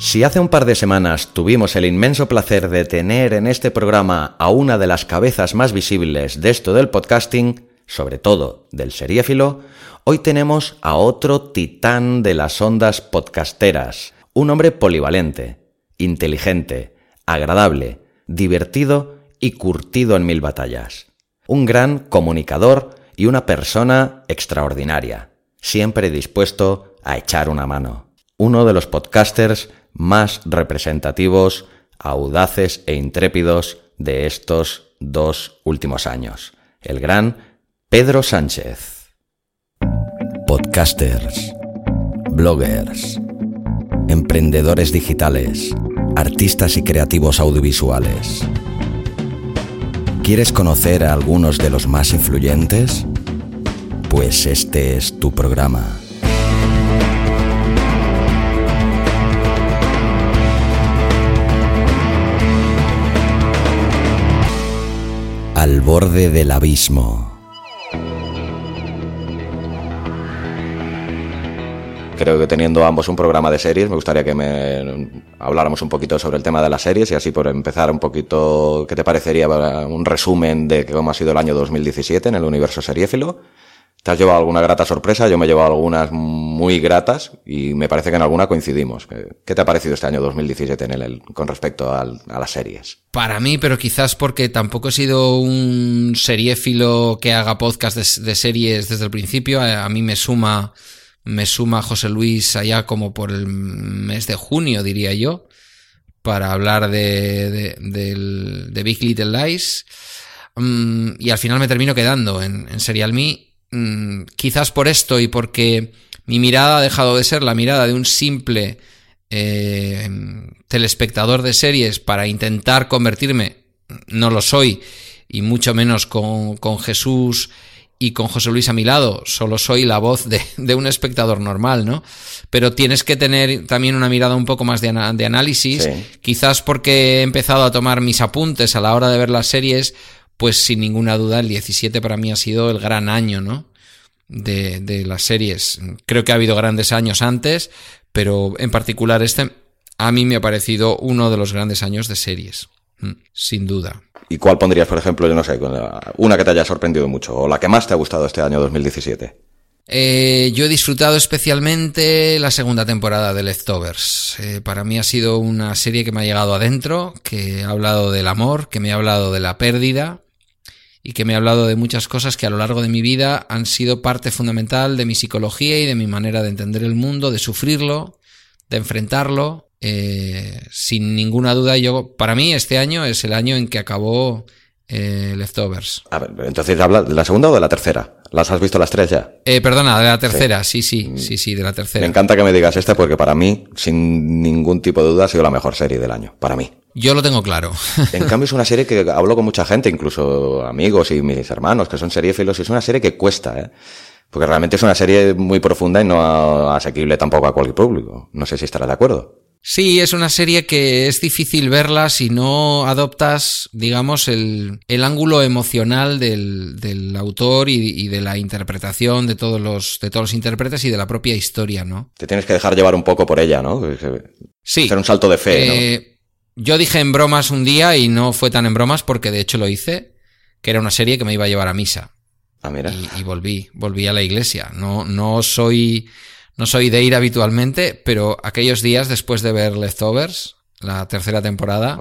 Si hace un par de semanas tuvimos el inmenso placer de tener en este programa a una de las cabezas más visibles de esto del podcasting, sobre todo del seriéfilo, hoy tenemos a otro titán de las ondas podcasteras, un hombre polivalente, inteligente, agradable, divertido y curtido en mil batallas. Un gran comunicador y una persona extraordinaria, siempre dispuesto a echar una mano. Uno de los podcasters más representativos, audaces e intrépidos de estos dos últimos años, el gran Pedro Sánchez. Podcasters, bloggers, emprendedores digitales, artistas y creativos audiovisuales. ¿Quieres conocer a algunos de los más influyentes? Pues este es tu programa. Al borde del abismo. Creo que teniendo ambos un programa de series, me gustaría que me habláramos un poquito sobre el tema de las series y así por empezar un poquito, ¿qué te parecería un resumen de cómo ha sido el año 2017 en el universo seriéfilo? ¿Te has llevado alguna grata sorpresa? Yo me he llevado algunas muy gratas y me parece que en alguna coincidimos. ¿Qué te ha parecido este año 2017 en el, con respecto a las series? Para mí, pero quizás porque tampoco he sido un seriéfilo que haga podcast de, series desde el principio. a mí me suma me suma José Luis allá como por el mes de junio, diría yo, para hablar de, de, Big Little Lies. Mm, y al final me termino quedando en, en Serial Me. Mm, quizás por esto y porque mi mirada ha dejado de ser la mirada de un simple eh, telespectador de series para intentar convertirme, no lo soy, y mucho menos con, con Jesús y con José Luis a mi lado, solo soy la voz de, un espectador normal, ¿no? Pero tienes que tener también una mirada un poco más de, análisis, quizás porque he empezado a tomar mis apuntes a la hora de ver las series, pues sin ninguna duda el 17 para mí ha sido el gran año, ¿no? De, de las series. Creo que ha habido grandes años antes, pero en particular este a mí me ha parecido uno de los grandes años de series, mm, sin duda. ¿Y cuál pondrías, por ejemplo, yo no sé, una que te haya sorprendido mucho o la que más te ha gustado este año 2017? Eh, yo he disfrutado especialmente la segunda temporada de Leftovers. Eh, para mí ha sido una serie que me ha llegado adentro, que ha hablado del amor, que me ha hablado de la pérdida y que me ha hablado de muchas cosas que a lo largo de mi vida han sido parte fundamental de mi psicología y de mi manera de entender el mundo, de sufrirlo, de enfrentarlo eh, sin ninguna duda, yo, para mí este año es el año en que acabó eh, Leftovers. A ver, entonces habla de la segunda o de la tercera. ¿Las has visto las tres ya? Eh, perdona, de la tercera, sí. sí, sí, sí, de la tercera. Me encanta que me digas esta porque para mí, sin ningún tipo de duda, ha sido la mejor serie del año. Para mí. Yo lo tengo claro. En cambio, es una serie que hablo con mucha gente, incluso amigos y mis hermanos que son seriéfilos, y es una serie que cuesta, ¿eh? Porque realmente es una serie muy profunda y no asequible tampoco a cualquier público. No sé si estarás de acuerdo. Sí, es una serie que es difícil verla si no adoptas, digamos, el, el ángulo emocional del, del autor y, de la interpretación de todos, los, de todos los intérpretes y de la propia historia, ¿no? Te tienes que dejar llevar un poco por ella, ¿no? Sí. Hacer un salto de fe, ¿no? Eh, yo dije en bromas un día y no fue tan en bromas porque de hecho lo hice, que era una serie que me iba a llevar a misa. Ah, mira. Y, y volví, volví a la iglesia. No, no soy no soy de ir habitualmente, pero aquellos días después de ver Leftovers, la tercera temporada,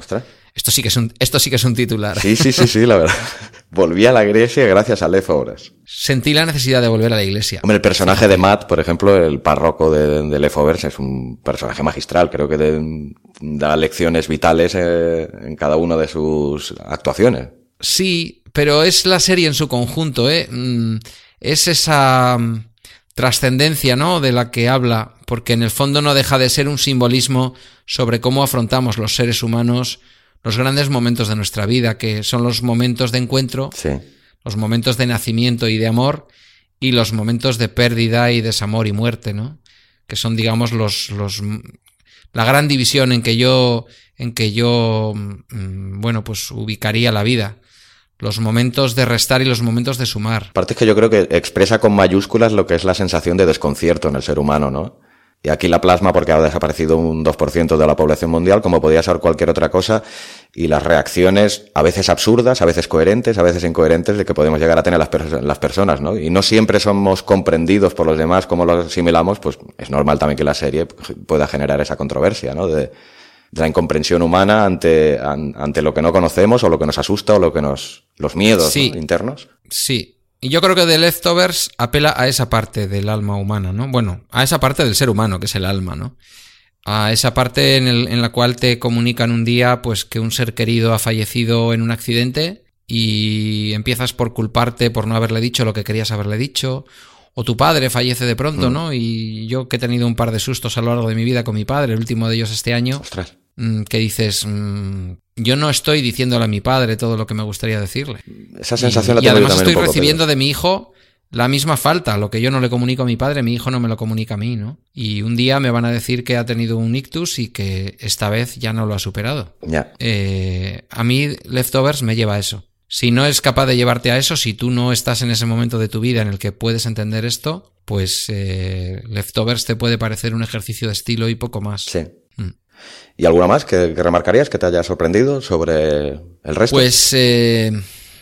esto sí que es un, esto sí que es un titular. Sí, sí, sí, sí, la verdad. Volví a la iglesia gracias a Leftovers. Sentí la necesidad de volver a la iglesia. Hombre, el personaje de Matt, por ejemplo, el párroco de, Leftovers, es un personaje magistral. Creo que da lecciones vitales eh, en cada una de sus actuaciones. Sí, pero es la serie en su conjunto, ¿eh? Mm, es esa trascendencia, ¿no? De la que habla, porque en el fondo no deja de ser un simbolismo sobre cómo afrontamos los seres humanos los grandes momentos de nuestra vida, que son los momentos de encuentro, los momentos de nacimiento y de amor, y los momentos de pérdida y desamor y muerte, ¿no? Que son, digamos, los, los la gran división en que yo, en que yo, mm, bueno, pues ubicaría la vida los momentos de restar y los momentos de sumar. Aparte es que yo creo que expresa con mayúsculas lo que es la sensación de desconcierto en el ser humano, ¿no? Y aquí la plasma porque ha desaparecido un 2% de la población mundial, como podía ser cualquier otra cosa, y las reacciones, a veces absurdas, a veces coherentes, a veces incoherentes, de que podemos llegar a tener las, las personas, ¿no? Y no siempre somos comprendidos por los demás como lo asimilamos, pues es normal también que la serie pueda generar esa controversia, ¿no? De, de la incomprensión humana ante, ante lo que no conocemos o lo que nos asusta o lo que nos los miedos internos. Sí. Y yo creo que The Leftovers apela a esa parte del alma humana, ¿no? Bueno, a esa parte del ser humano, que es el alma, ¿no? A esa parte en, el, en la cual te comunican un día, pues, que un ser querido ha fallecido en un accidente y empiezas por culparte por no haberle dicho lo que querías haberle dicho, o tu padre fallece de pronto, mm. ¿no? Y yo que he tenido un par de sustos a lo largo de mi vida con mi padre, el último de ellos este año, mm, que dices, mm, yo no estoy diciéndole a mi padre todo lo que me gustaría decirle. Esa sensación y, la tengo Y además estoy recibiendo de mi hijo la misma falta, lo que yo no le comunico a mi padre, mi hijo no me lo comunica a mí, ¿no? Y un día me van a decir que ha tenido un ictus y que esta vez ya no lo ha superado. Ya. Eh, a mí Leftovers me lleva a eso. Si no es capaz de llevarte a eso, si tú no estás en ese momento de tu vida en el que puedes entender esto, pues eh, Leftovers te puede parecer un ejercicio de estilo y poco más. Sí. Mm. ¿Y alguna más que, remarcarías que te haya sorprendido sobre el resto? Pues eh,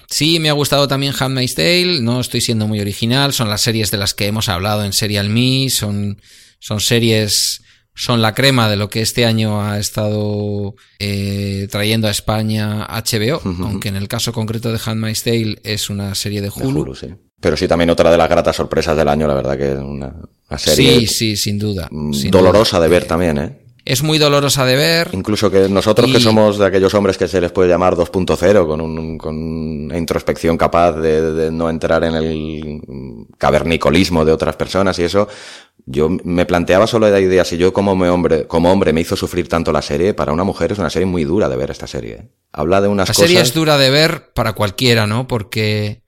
sí, me ha gustado también Handmaid's Tale. No estoy siendo muy original. Son las series de las que hemos hablado en Serial Me. Son, son series son la crema de lo que este año ha estado eh, trayendo a España HBO, aunque en el caso concreto de Handmaid's Tale es una serie de Hulu. sí. Pero sí también otra de las gratas sorpresas del año, la verdad que es una, serie... Sí, sí, sin duda. Dolorosa de ver también, ¿eh? Es muy dolorosa de ver. Incluso que nosotros que somos de aquellos hombres que se les puede llamar 2.0, con, un, con una introspección capaz de, de, no entrar en el cavernicolismo de otras personas y eso, yo me planteaba solo la idea, si yo como hombre, como hombre me hizo sufrir tanto la serie, para una mujer es una serie muy dura de ver esta serie. ¿eh? Habla de unas la cosas... La serie es dura de ver para cualquiera, ¿no? Porque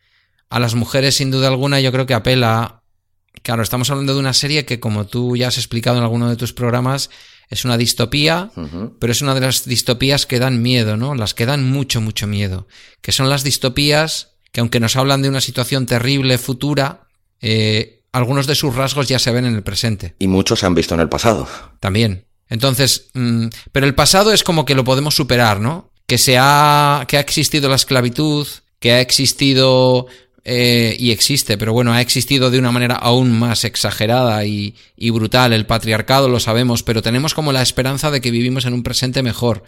a las mujeres sin duda alguna yo creo que apela... Claro, estamos hablando de una serie que como tú ya has explicado en alguno de tus programas, es una distopía, pero es una de las distopías que dan miedo, ¿no? Las que dan mucho, mucho miedo. Que son las distopías que aunque nos hablan de una situación terrible futura, eh, algunos de sus rasgos ya se ven en el presente. Y muchos se han visto en el pasado. También. Entonces, mm, pero el pasado es como que lo podemos superar, ¿no? Que se ha, que ha existido la esclavitud, que ha existido eh, y existe, pero bueno, ha existido de una manera aún más exagerada y, y, brutal el patriarcado, lo sabemos, pero tenemos como la esperanza de que vivimos en un presente mejor.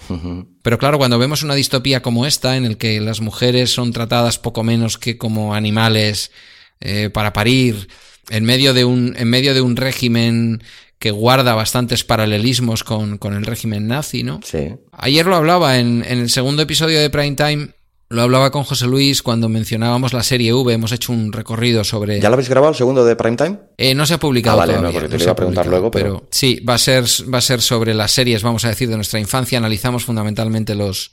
Pero claro, cuando vemos una distopía como esta, en el que las mujeres son tratadas poco menos que como animales eh, para parir, en medio de un, en medio de un régimen que guarda bastantes paralelismos con, con el régimen nazi, ¿no? Sí. Ayer lo hablaba en, en, el segundo episodio de Prime Time. Lo hablaba con José Luis cuando mencionábamos la serie V. Hemos hecho un recorrido sobre. ¿Ya lo habéis grabado el segundo de Prime Time? Eh, no se ha publicado ah, vale, todavía. No, porque te iba a preguntar luego, pero... Sí, va a, ser, va a ser sobre las series, vamos a decir, de nuestra infancia. Analizamos fundamentalmente los,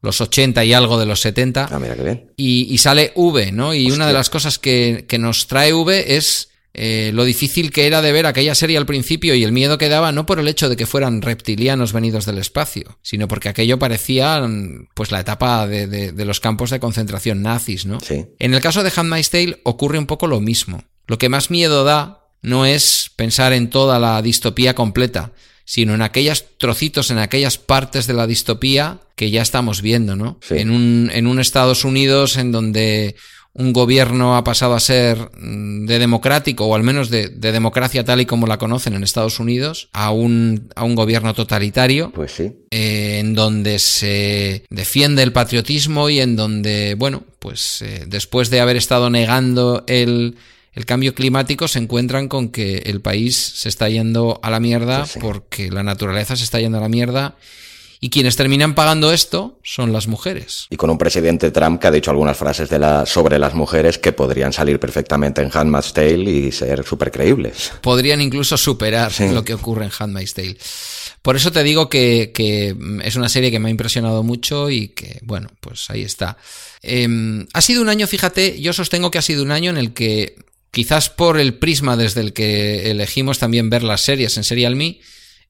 los 80 y algo de los 70. Ah, mira qué bien. Y, y sale V, ¿no? Y una de las cosas que, que nos trae V es eh, lo difícil que era de ver aquella serie al principio y el miedo que daba no por el hecho de que fueran reptilianos venidos del espacio, sino porque aquello parecía pues la etapa de, de, los campos de concentración nazis, ¿no? Sí. En el caso de Handmaid's Tale ocurre un poco lo mismo. Lo que más miedo da no es pensar en toda la distopía completa, sino en aquellos trocitos, en aquellas partes de la distopía que ya estamos viendo, ¿no? Sí. En, un, en un Estados Unidos en donde un gobierno ha pasado a ser mm, de democrático, o al menos de, de, democracia tal y como la conocen en Estados Unidos, a un, a un gobierno totalitario. Pues sí. Eh, en donde se defiende el patriotismo y en donde, bueno, pues eh, después de haber estado negando el, el cambio climático, se encuentran con que el país se está yendo a la mierda Pues sí. porque la naturaleza se está yendo a la mierda y quienes terminan pagando esto son las mujeres. Y con un presidente Trump que ha dicho algunas frases de la, sobre las mujeres que podrían salir perfectamente en Handmaid's Tale y ser súper creíbles. Podrían incluso superar Sí. lo que ocurre en Handmaid's Tale. Por eso te digo que, que es una serie que me ha impresionado mucho y que, bueno, pues ahí está. Eh, ha sido un año, fíjate, yo sostengo que ha sido un año en el que, quizás por el prisma desde el que elegimos también ver las series en Serial Me,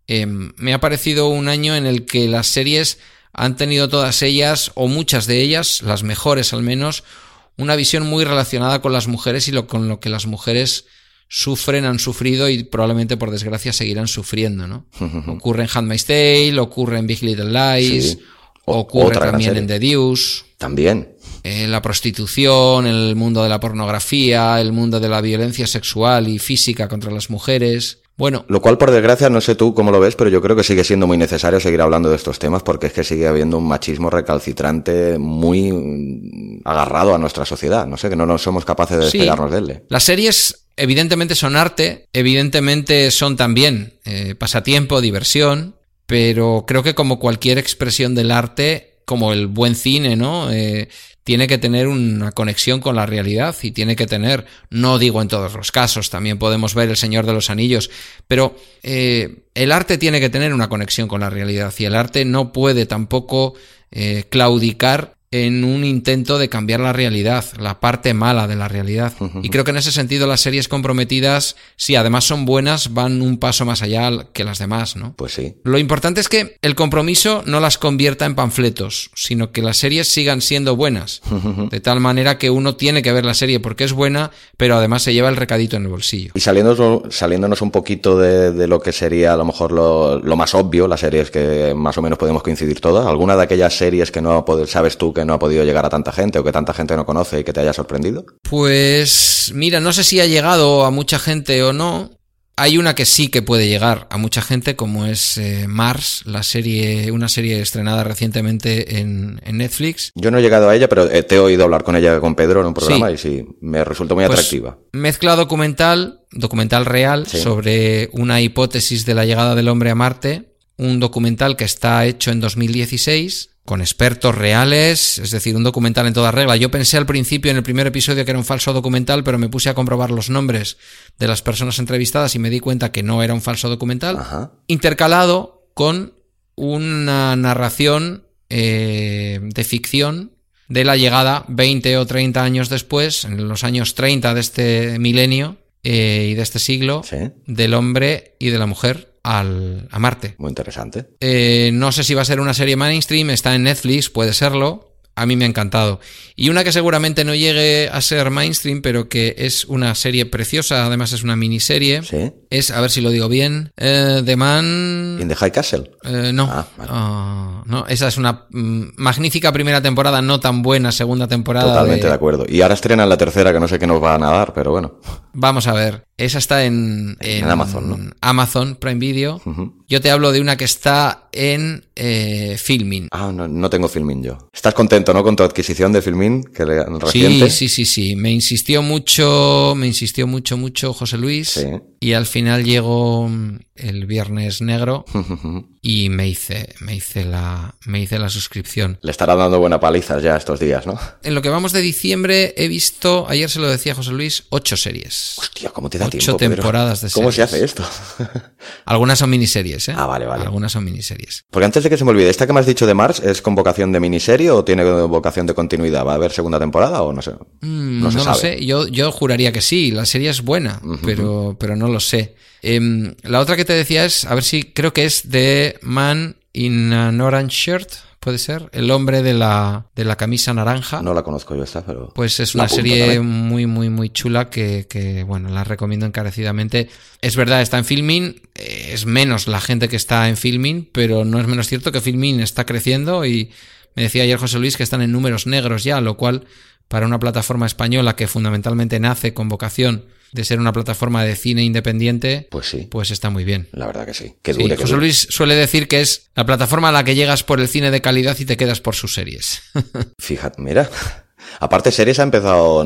eh, me ha parecido un año en el que las series han tenido todas ellas, o muchas de ellas, las mejores al menos, una visión muy relacionada con las mujeres y lo, con lo que las mujeres sufren, han sufrido y probablemente por desgracia seguirán sufriendo, ¿no? ocurre en Handmaid's Tale, ocurre en Big Little Lies, ocurre también en The Deuce. También. En la prostitución, el mundo de la pornografía, el mundo de la violencia sexual y física contra las mujeres. Bueno. Lo cual, por desgracia, no sé tú cómo lo ves, pero yo creo que sigue siendo muy necesario seguir hablando de estos temas porque es que sigue habiendo un machismo recalcitrante muy mm, agarrado a nuestra sociedad. No sé, que no nos somos capaces de despegarnos de él. Las series, evidentemente, son arte, evidentemente son también eh, pasatiempo, diversión, pero creo que como cualquier expresión del arte, como el buen cine, ¿no? Eh, tiene que tener una conexión con la realidad y tiene que tener, no digo en todos los casos, también podemos ver El Señor de los Anillos, pero eh, el arte tiene que tener una conexión con la realidad y el arte no puede tampoco eh, claudicar en un intento de cambiar la realidad, la parte mala de la realidad. Y creo que en ese sentido las series comprometidas, si además son buenas, van un paso más allá que las demás, ¿no? Pues sí. Lo importante es que el compromiso no las convierta en panfletos, sino que las series sigan siendo buenas. De tal manera que uno tiene que ver la serie porque es buena, pero además se lleva el recadito en el bolsillo. Y saliéndonos, saliéndonos un poquito de, lo que sería a lo mejor lo, más obvio, las series que más o menos podemos coincidir todas, ¿alguna de aquellas series que no sabes tú que no ha podido llegar a tanta gente o que tanta gente no conoce y que te haya sorprendido? Pues mira, no sé si ha llegado a mucha gente o no. Hay una que sí que puede llegar a mucha gente, como es eh, Mars, la serie, una serie estrenada recientemente en, Netflix. Yo no he llegado a ella, pero eh, te he oído hablar con ella con Pedro en un programa y sí, me resultó muy pues, atractiva. Mezcla documental, documental real, sobre una hipótesis de la llegada del hombre a Marte, un documental que está hecho en 2016 con expertos reales, es decir, un documental en toda regla. Yo pensé al principio en el primer episodio que era un falso documental, pero me puse a comprobar los nombres de las personas entrevistadas y me di cuenta que no era un falso documental, intercalado con una narración eh, de ficción de la llegada 20 o 30 años después, en los años 30 de este milenio eh, y de este siglo, del hombre y de la mujer al, a Marte. Muy interesante. Eh, no sé si va a ser una serie mainstream, está en Netflix, puede serlo a mí me ha encantado. Y una que seguramente no llegue a ser mainstream, pero que es una serie preciosa, además es una miniserie, ¿Sí? es, a ver si lo digo bien, eh, The Man... In the High Castle. Eh, no, ah, ah, no, esa es una mm, magnífica primera temporada, no tan buena segunda temporada. Totalmente de... acuerdo. Y ahora estrenan la tercera, que no sé qué nos van a dar, pero bueno. Vamos a ver. Esa está en, en, Amazon, ¿no? Amazon Prime Video. Yo te hablo de una que está en eh, Filmin. Ah, no, no tengo Filmin yo. ¿Estás contento, no, con tu adquisición de Filmin que le, reciente? Sí, sí, sí, sí. Me insistió mucho, me insistió mucho, mucho José Luis. Sí. Y al final llegó el viernes negro y me hice, me hice la, me hice la suscripción. Le estará dando buena paliza ya estos días, ¿no? En lo que vamos de diciembre he visto, ayer se lo decía José Luis, ocho series. Hostia, ¿cómo te da ocho temporadas de series. ¿Cómo se hace esto? Algunas son miniseries, ¿eh? Ah, vale, vale. Algunas son miniseries. Porque antes de que se me olvide, ¿esta que me has dicho de Mars es con vocación de miniserie o tiene vocación de continuidad? ¿Va a haber segunda temporada o no sé? Mm, no, lo sé. Yo, yo juraría que sí. La serie es buena, pero, pero no lo sé. Em, la otra que te decía es, a ver si creo que es de Man in an Orange Shirt. ¿Puede ser? El hombre de la, de la camisa naranja. No la conozco yo esta, pero... Pues es una serie muy, muy, muy chula que, que, bueno, la recomiendo encarecidamente. Es verdad, está en Filmin, es menos la gente que está en Filmin, pero no es menos cierto que Filmin está creciendo y me decía ayer José Luis que están en números negros ya, lo cual para una plataforma española que fundamentalmente nace con vocación de ser una plataforma de cine independiente, pues sí. Pues está muy bien. La verdad que sí. Que dure, José Luis suele decir que es la plataforma a la que llegas por el cine de calidad y te quedas por sus series. Fíjate, mira. Aparte, series ha empezado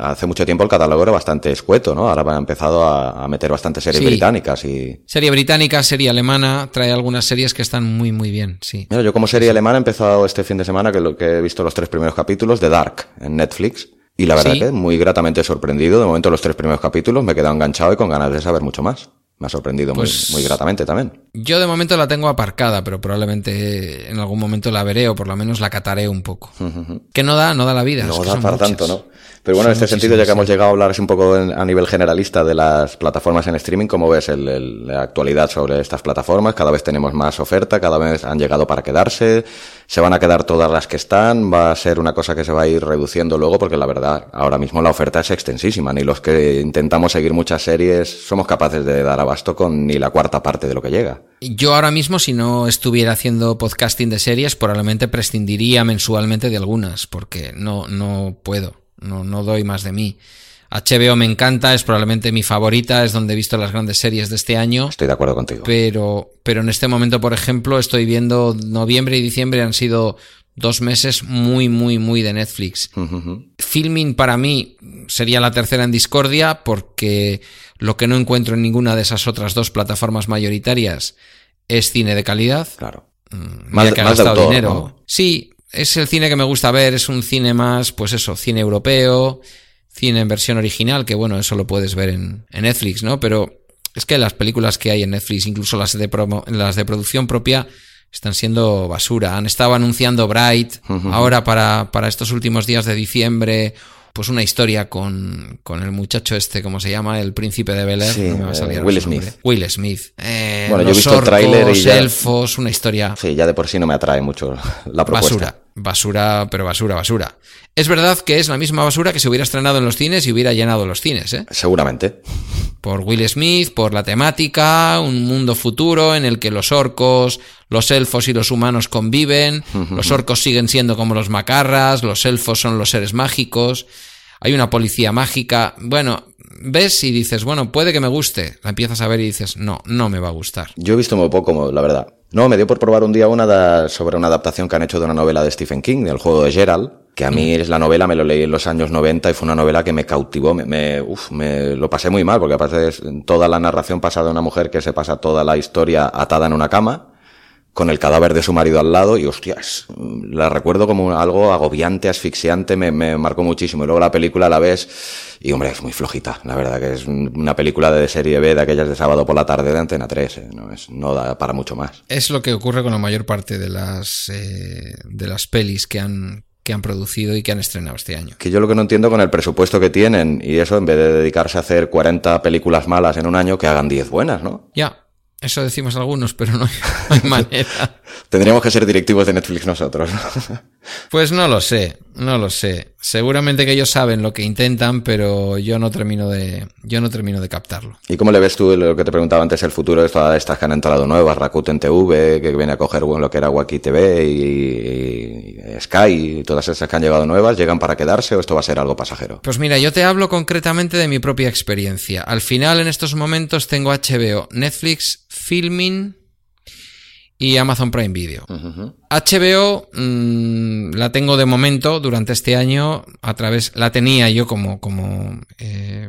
hace mucho tiempo el catálogo era bastante escueto, ¿no? Ahora ha empezado a, meter bastantes series británicas y. Serie británica, serie alemana, trae algunas series que están muy, muy bien, sí. Mira, yo como serie alemana he empezado este fin de semana que, lo, que he visto los tres primeros capítulos de Dark en Netflix. Y la verdad que muy gratamente sorprendido. De momento los tres primeros capítulos me he quedado enganchado y con ganas de saber mucho más. Me ha sorprendido Pues- muy, muy gratamente también. Yo de momento la tengo aparcada, pero probablemente en algún momento la veré o por lo menos la cataré un poco. Que no da, no da la vida. es No que da para muchas. tanto, ¿no? Pero bueno, en este sentido, ya que hemos llegado a hablar así un poco en- a nivel generalista de las plataformas en streaming, ¿cómo ves el- el- la actualidad sobre estas plataformas? Cada vez tenemos más oferta, cada vez han llegado para quedarse, se van a quedar todas las que están, va a ser una cosa que se va a ir reduciendo luego, porque la verdad, ahora mismo la oferta es extensísima, ni los que intentamos seguir muchas series somos capaces de dar abasto con ni la cuarta parte de lo que llega. Yo ahora mismo, si no estuviera haciendo podcasting de series, probablemente prescindiría mensualmente de algunas, porque no, no puedo, no, no doy más de mí. HBO me encanta, es probablemente mi favorita, es donde he visto las grandes series de este año. Estoy de acuerdo contigo. Pero, pero en este momento, por ejemplo, estoy viendo noviembre y diciembre han sido dos meses muy, muy, muy de Netflix. Filming para mí sería la tercera en discordia porque lo que no encuentro en ninguna de esas otras dos plataformas mayoritarias es cine de calidad. Claro. Mm, Más mira que ha más gastado autor, dinero. ¿no? Sí, es el cine que me gusta ver, es un cine más, pues eso, cine europeo, cine en versión original, que bueno, eso lo puedes ver en, en Netflix, ¿no? Pero es que las películas que hay en Netflix, incluso las de, promo- las de producción propia, están siendo basura. Han estado anunciando Bright ahora para, para estos últimos días de diciembre. Pues una historia con, con el muchacho este, ¿cómo se llama? El príncipe de Bel Air. Sí, no me va a salir eh, Will. Smith. Will Smith. Eh, Bueno, yo he los visto el tráiler y ya- elfos, una historia Sí, ya de por sí no me atrae mucho la propuesta. basura. Basura, pero basura, basura. Es verdad que es la misma basura que se hubiera estrenado en los cines y hubiera llenado los cines, ¿eh? Seguramente. Por Will Smith, por la temática, un mundo futuro en el que los orcos, los elfos y los humanos conviven, los orcos siguen siendo como los macarras, los elfos son los seres mágicos, hay una policía mágica. Bueno, ves y dices, bueno, puede que me guste. La empiezas a ver y dices, no, no me va a gustar. Yo he visto muy poco, la verdad. No, me dio por probar un día una da- sobre una adaptación que han hecho de una novela de Stephen King, del juego de Gerald, que a mí es la novela, me lo leí en los años 90 y fue una novela que me cautivó, me, me, uf, me lo pasé muy mal, porque aparte es toda la narración pasa de una mujer que se pasa toda la historia atada en una cama, con el cadáver de su marido al lado y hostias, la recuerdo como algo agobiante, asfixiante, me, me marcó muchísimo. Y luego la película la ves y hombre, es muy flojita, la verdad que es una película de serie B de aquellas de sábado por la tarde de Antena 3, eh, no, es, no da para mucho más. Es lo que ocurre con la mayor parte de las, eh, de las pelis que han, que han producido y que han estrenado este año. Que yo lo que no entiendo con el presupuesto que tienen y eso, en vez de dedicarse a hacer 40 películas malas en un año, que hagan 10 buenas, ¿no? Ya, eso decimos algunos, pero no hay, manera. Tendríamos que ser directivos de Netflix nosotros. ¿no? Pues no lo sé, no lo sé. Seguramente que ellos saben lo que intentan, pero yo no termino de, yo no termino de captarlo. ¿Y cómo le ves tú lo que te preguntaba antes, el futuro de todas estas que han entrado nuevas, Rakuten TV, que viene a coger bueno, lo que era Waki TV y, y Sky y todas esas que han llegado nuevas, llegan para quedarse o esto va a ser algo pasajero? Pues mira, yo te hablo concretamente de mi propia experiencia. Al final, en estos momentos, tengo HBO, Netflix, Filming y Amazon Prime Video. HBO mm, la tengo de momento durante este año a través la tenía yo como como eh,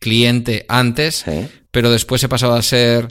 cliente antes pero después he pasado a ser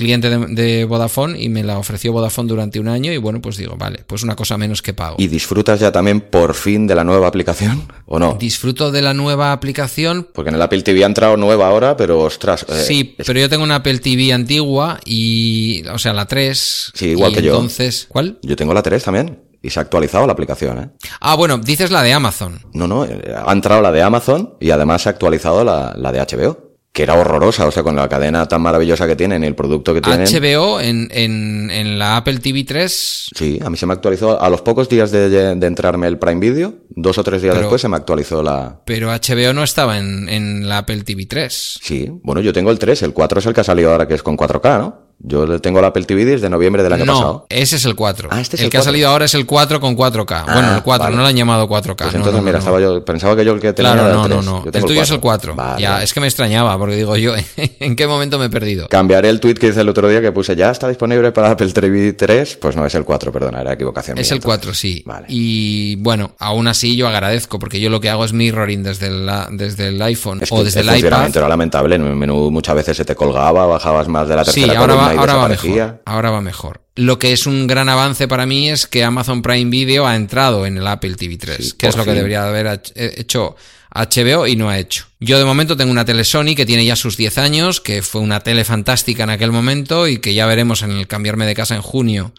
cliente de, de Vodafone y me la ofreció Vodafone durante un año y bueno pues digo vale pues una cosa menos que pago ¿Y disfrutas ya también por fin de la nueva aplicación o no? disfruto de la nueva aplicación Porque en el Apple TV ha entrado nueva ahora, pero ostras. eh, sí es- pero yo tengo una Apple TV antigua y o sea la 3 Sí, igual y que yo. entonces ¿cuál? Yo tengo la 3 también. Y se ha actualizado la aplicación, ¿eh? ah bueno dices la de Amazon No, no, eh, ha entrado la de Amazon y además se ha actualizado la, la de HBO, que era horrorosa, o sea, con la cadena tan maravillosa que tienen y el producto que tienen. HBO en, en, en la Apple TV 3 Sí, a mí se me actualizó a los pocos días de, de entrarme el Prime Video, dos o tres días Pero- después se me actualizó la... Pero HBO no estaba en, en la Apple TV 3. Sí, bueno, yo tengo el 3, el 4 es el que ha salido ahora que es con 4K, ¿no? Yo tengo la Apple TV desde noviembre del año no, pasado. ese es el 4. Ah, este es el, el que ha 4. salido ahora es el 4 con 4K. bueno, el 4, vale. no lo han llamado 4K. Pues no, entonces, no, no, mira, no. estaba yo, pensaba que yo el que tenía Claro, era no, el no, 3. no. Yo El tengo tuyo es el 4. Vale, ya, es que me extrañaba, porque digo yo, ¿en qué momento me he perdido? Cambiaré el tweet que hice el otro día que puse ya está disponible para Apple TV 3. Pues no, es el 4, perdona, era equivocación. Es mía, el 4, sí. Vale. Y bueno, aún así yo agradezco, porque yo lo que hago es mirroring desde el, desde el iPhone Es o que desde el el iPad. era lamentable. En el menú muchas veces se te colgaba, bajabas más de la Sí, tercera ahora, va- ahora, ahora va mejor. Ahora va mejor. Lo que es un gran avance para mí es que Amazon Prime Video ha entrado en el Apple TV 3, que es lo que debería haber hecho HBO y no ha hecho. Yo de momento tengo una tele Sony que tiene ya sus 10 años, que fue una tele fantástica en aquel momento y que ya veremos en el cambiarme de casa en junio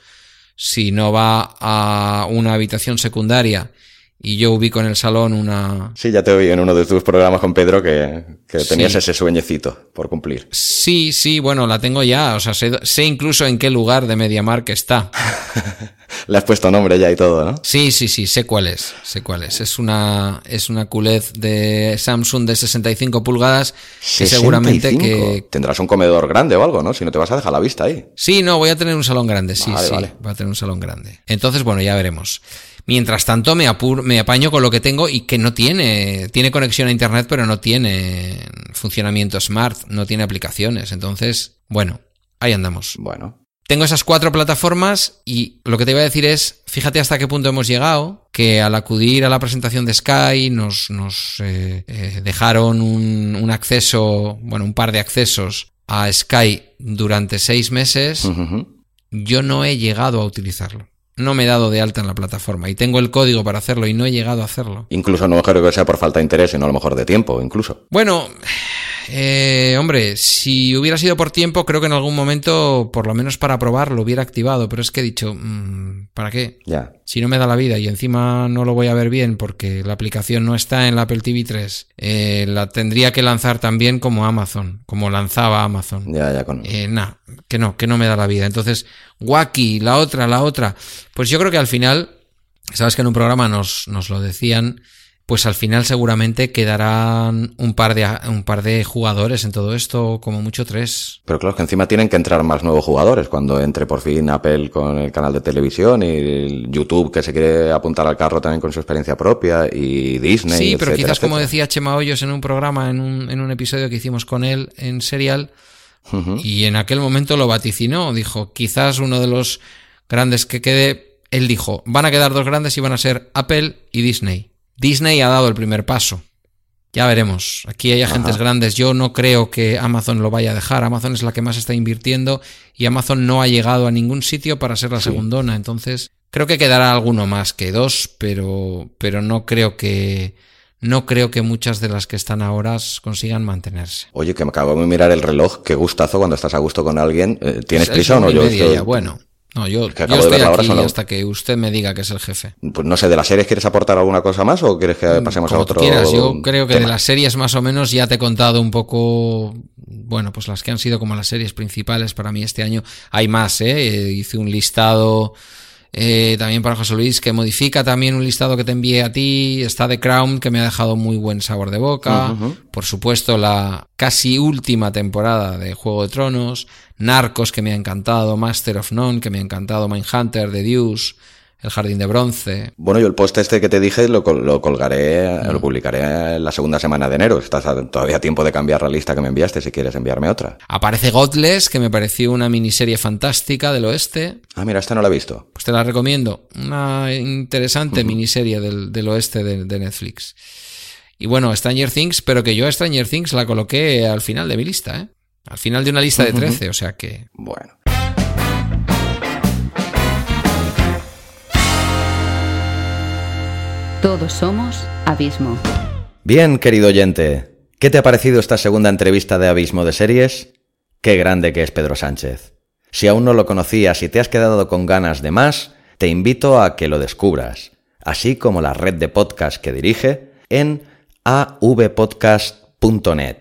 si no va a una habitación secundaria y yo ubico en el salón una... Sí, ya te oí en uno de tus programas con Pedro que, tenías ese sueñecito por cumplir. Sí, sí, bueno, la tengo ya, o sea, sé, incluso en qué lugar de MediaMark está. Le has puesto nombre ya y todo, ¿no? Sí, sí, sí, sé cuál es, sé cuál es. Es una, es una QLED de Samsung de 65 pulgadas que seguramente que... Tendrás un comedor grande o algo, ¿no? Si no te vas a dejar la vista ahí. Sí, no, voy a tener un salón grande, sí, sí, voy a tener un salón grande. Entonces, bueno, ya veremos. Mientras tanto, me, me apaño con lo que tengo y que no tiene. Tiene conexión a Internet, pero no tiene funcionamiento smart, no tiene aplicaciones. Entonces, bueno, ahí andamos. Bueno. Tengo esas cuatro plataformas y lo que te iba a decir es, fíjate hasta qué punto hemos llegado, que al acudir a la presentación de Sky nos, nos eh, eh, dejaron un, acceso, bueno, un par de accesos a Sky durante seis meses. Yo no he llegado a utilizarlo no me he dado de alta en la plataforma y tengo el código para hacerlo y no he llegado a hacerlo. Incluso no creo que sea por falta de interés, sino a lo mejor de tiempo, incluso. Bueno, eh, hombre, si hubiera sido por tiempo, creo que en algún momento, por lo menos para probar, lo hubiera activado, pero es que he dicho, mm, ¿para qué? Ya. Si no me da la vida y encima no lo voy a ver bien porque la aplicación no está en la Apple TV 3, eh, la tendría que lanzar también como Amazon, como lanzaba Amazon. Ya, ya con. Eh, nah, que no, que no me da la vida. Entonces, Wacky, la otra, la otra. Pues yo creo que al final, sabes que en un programa nos, nos lo decían, pues al final seguramente quedarán un par de un par de jugadores en todo esto, como mucho tres. Pero claro que encima tienen que entrar más nuevos jugadores cuando entre por fin Apple con el canal de televisión y YouTube que se quiere apuntar al carro también con su experiencia propia y Disney. Sí, pero quizás como decía Chema Hoyos en un programa, en un, en un episodio que hicimos con él en Serial, y en aquel momento lo vaticinó, dijo, quizás uno de los grandes que quede, él dijo, van a quedar dos grandes y van a ser Apple y Disney. Disney ha dado el primer paso. Ya veremos. Aquí hay agentes grandes. Yo no creo que Amazon lo vaya a dejar. Amazon es la que más está invirtiendo y Amazon no ha llegado a ningún sitio para ser la segundona. Entonces, creo que quedará alguno más que dos, pero, pero no creo que, no creo que muchas de las que están ahora consigan mantenerse. Oye, que me acabo de mirar el reloj. Qué gustazo cuando estás a gusto con alguien. Eh, ¿Tienes prisa o no? Yo ya. Bueno. No, yo, estoy aquí hasta que usted me diga que es el jefe. Pues no sé, ¿de las series quieres aportar alguna cosa más o quieres que mm, pasemos a otro? Quieras, yo creo que de las series más o menos ya te he contado un poco, bueno, pues las que han sido como las series principales para mí este año. Hay más, ¿eh? Hice un listado eh, también para José Luis que modifica también un listado que te envié a ti. Está The Crown que me ha dejado muy buen sabor de boca. Por supuesto, la casi última temporada de Juego de Tronos. Narcos, que me ha encantado, Master of None, que me ha encantado, Mindhunter, The Deuce, El Jardín de Bronce. Bueno, yo el post este que te dije lo, lo colgaré, lo mm. publicaré en la segunda semana de enero. Estás todavía a tiempo de cambiar la lista que me enviaste si quieres enviarme otra. Aparece Godless, que me pareció una miniserie fantástica del oeste. Ah, mira, esta no la he visto. Pues te la recomiendo. Una interesante miniserie del, del oeste de, de Netflix. Y bueno, Stranger Things, pero que yo Stranger Things la coloqué al final de mi lista, ¿eh? Al final de una lista de 13, o sea que... Bueno. Todos somos Abismo. Bien, querido oyente, ¿qué te ha parecido esta segunda entrevista de Abismo de Series? Qué grande que es Pedro Sánchez. Si aún no lo conocías y te has quedado con ganas de más, te invito a que lo descubras, así como la red de podcast que dirige en avpodcast.net.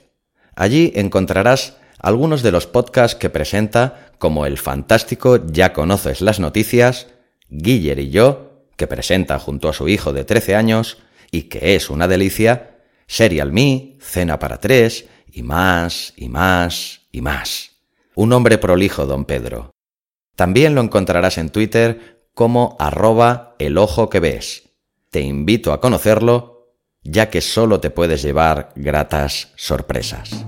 Allí encontrarás algunos de los podcasts que presenta, como el fantástico Ya conoces las noticias, Guiller y yo, que presenta junto a su hijo de 13 años, y que es una delicia, Serial Me, Cena para tres, y más, y más, y más. Un hombre prolijo, don Pedro. También lo encontrarás en Twitter como arroba el ojo que ves. Te invito a conocerlo, ya que solo te puedes llevar gratas sorpresas.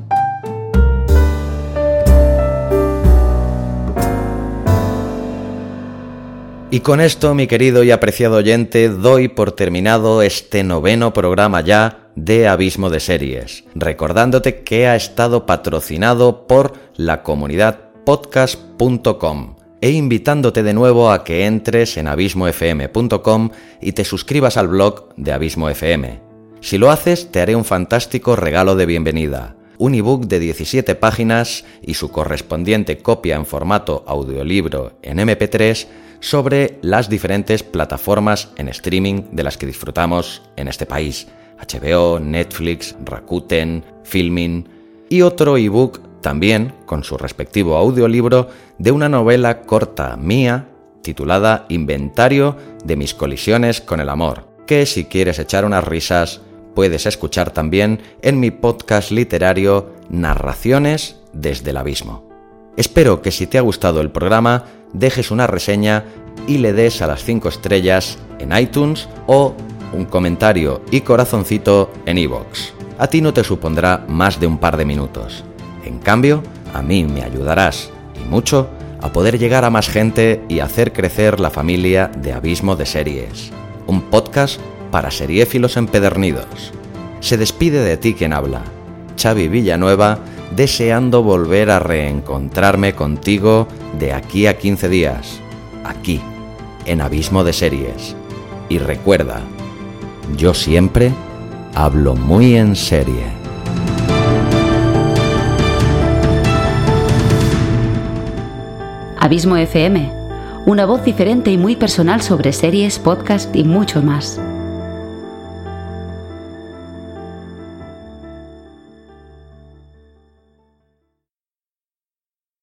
Y con esto, mi querido y apreciado oyente, doy por terminado este noveno programa ya de Abismo de Series, recordándote que ha estado patrocinado por la comunidad podcast.com e invitándote de nuevo a que entres en abismofm.com y te suscribas al blog de Abismo FM. Si lo haces, te haré un fantástico regalo de bienvenida, un ebook de 17 páginas y su correspondiente copia en formato audiolibro en MP3 sobre las diferentes plataformas en streaming de las que disfrutamos en este país. HBO, Netflix, Rakuten, Filmin y otro ebook también con su respectivo audiolibro de una novela corta mía titulada Inventario de mis colisiones con el amor, que si quieres echar unas risas puedes escuchar también en mi podcast literario Narraciones desde el Abismo. Espero que si te ha gustado el programa dejes una reseña y le des a las 5 estrellas en iTunes o un comentario y corazoncito en iVoox. A ti no te supondrá más de un par de minutos. En cambio, a mí me ayudarás, y mucho, a poder llegar a más gente y hacer crecer la familia de Abismo de Series, un podcast para seriéfilos empedernidos. Se despide de ti quien habla, Xavi Villanueva, deseando volver a reencontrarme contigo de aquí a 15 días, aquí, en Abismo de Series. Y recuerda, yo siempre hablo muy en serie. Abismo FM, una voz diferente y muy personal sobre series, podcast y mucho más.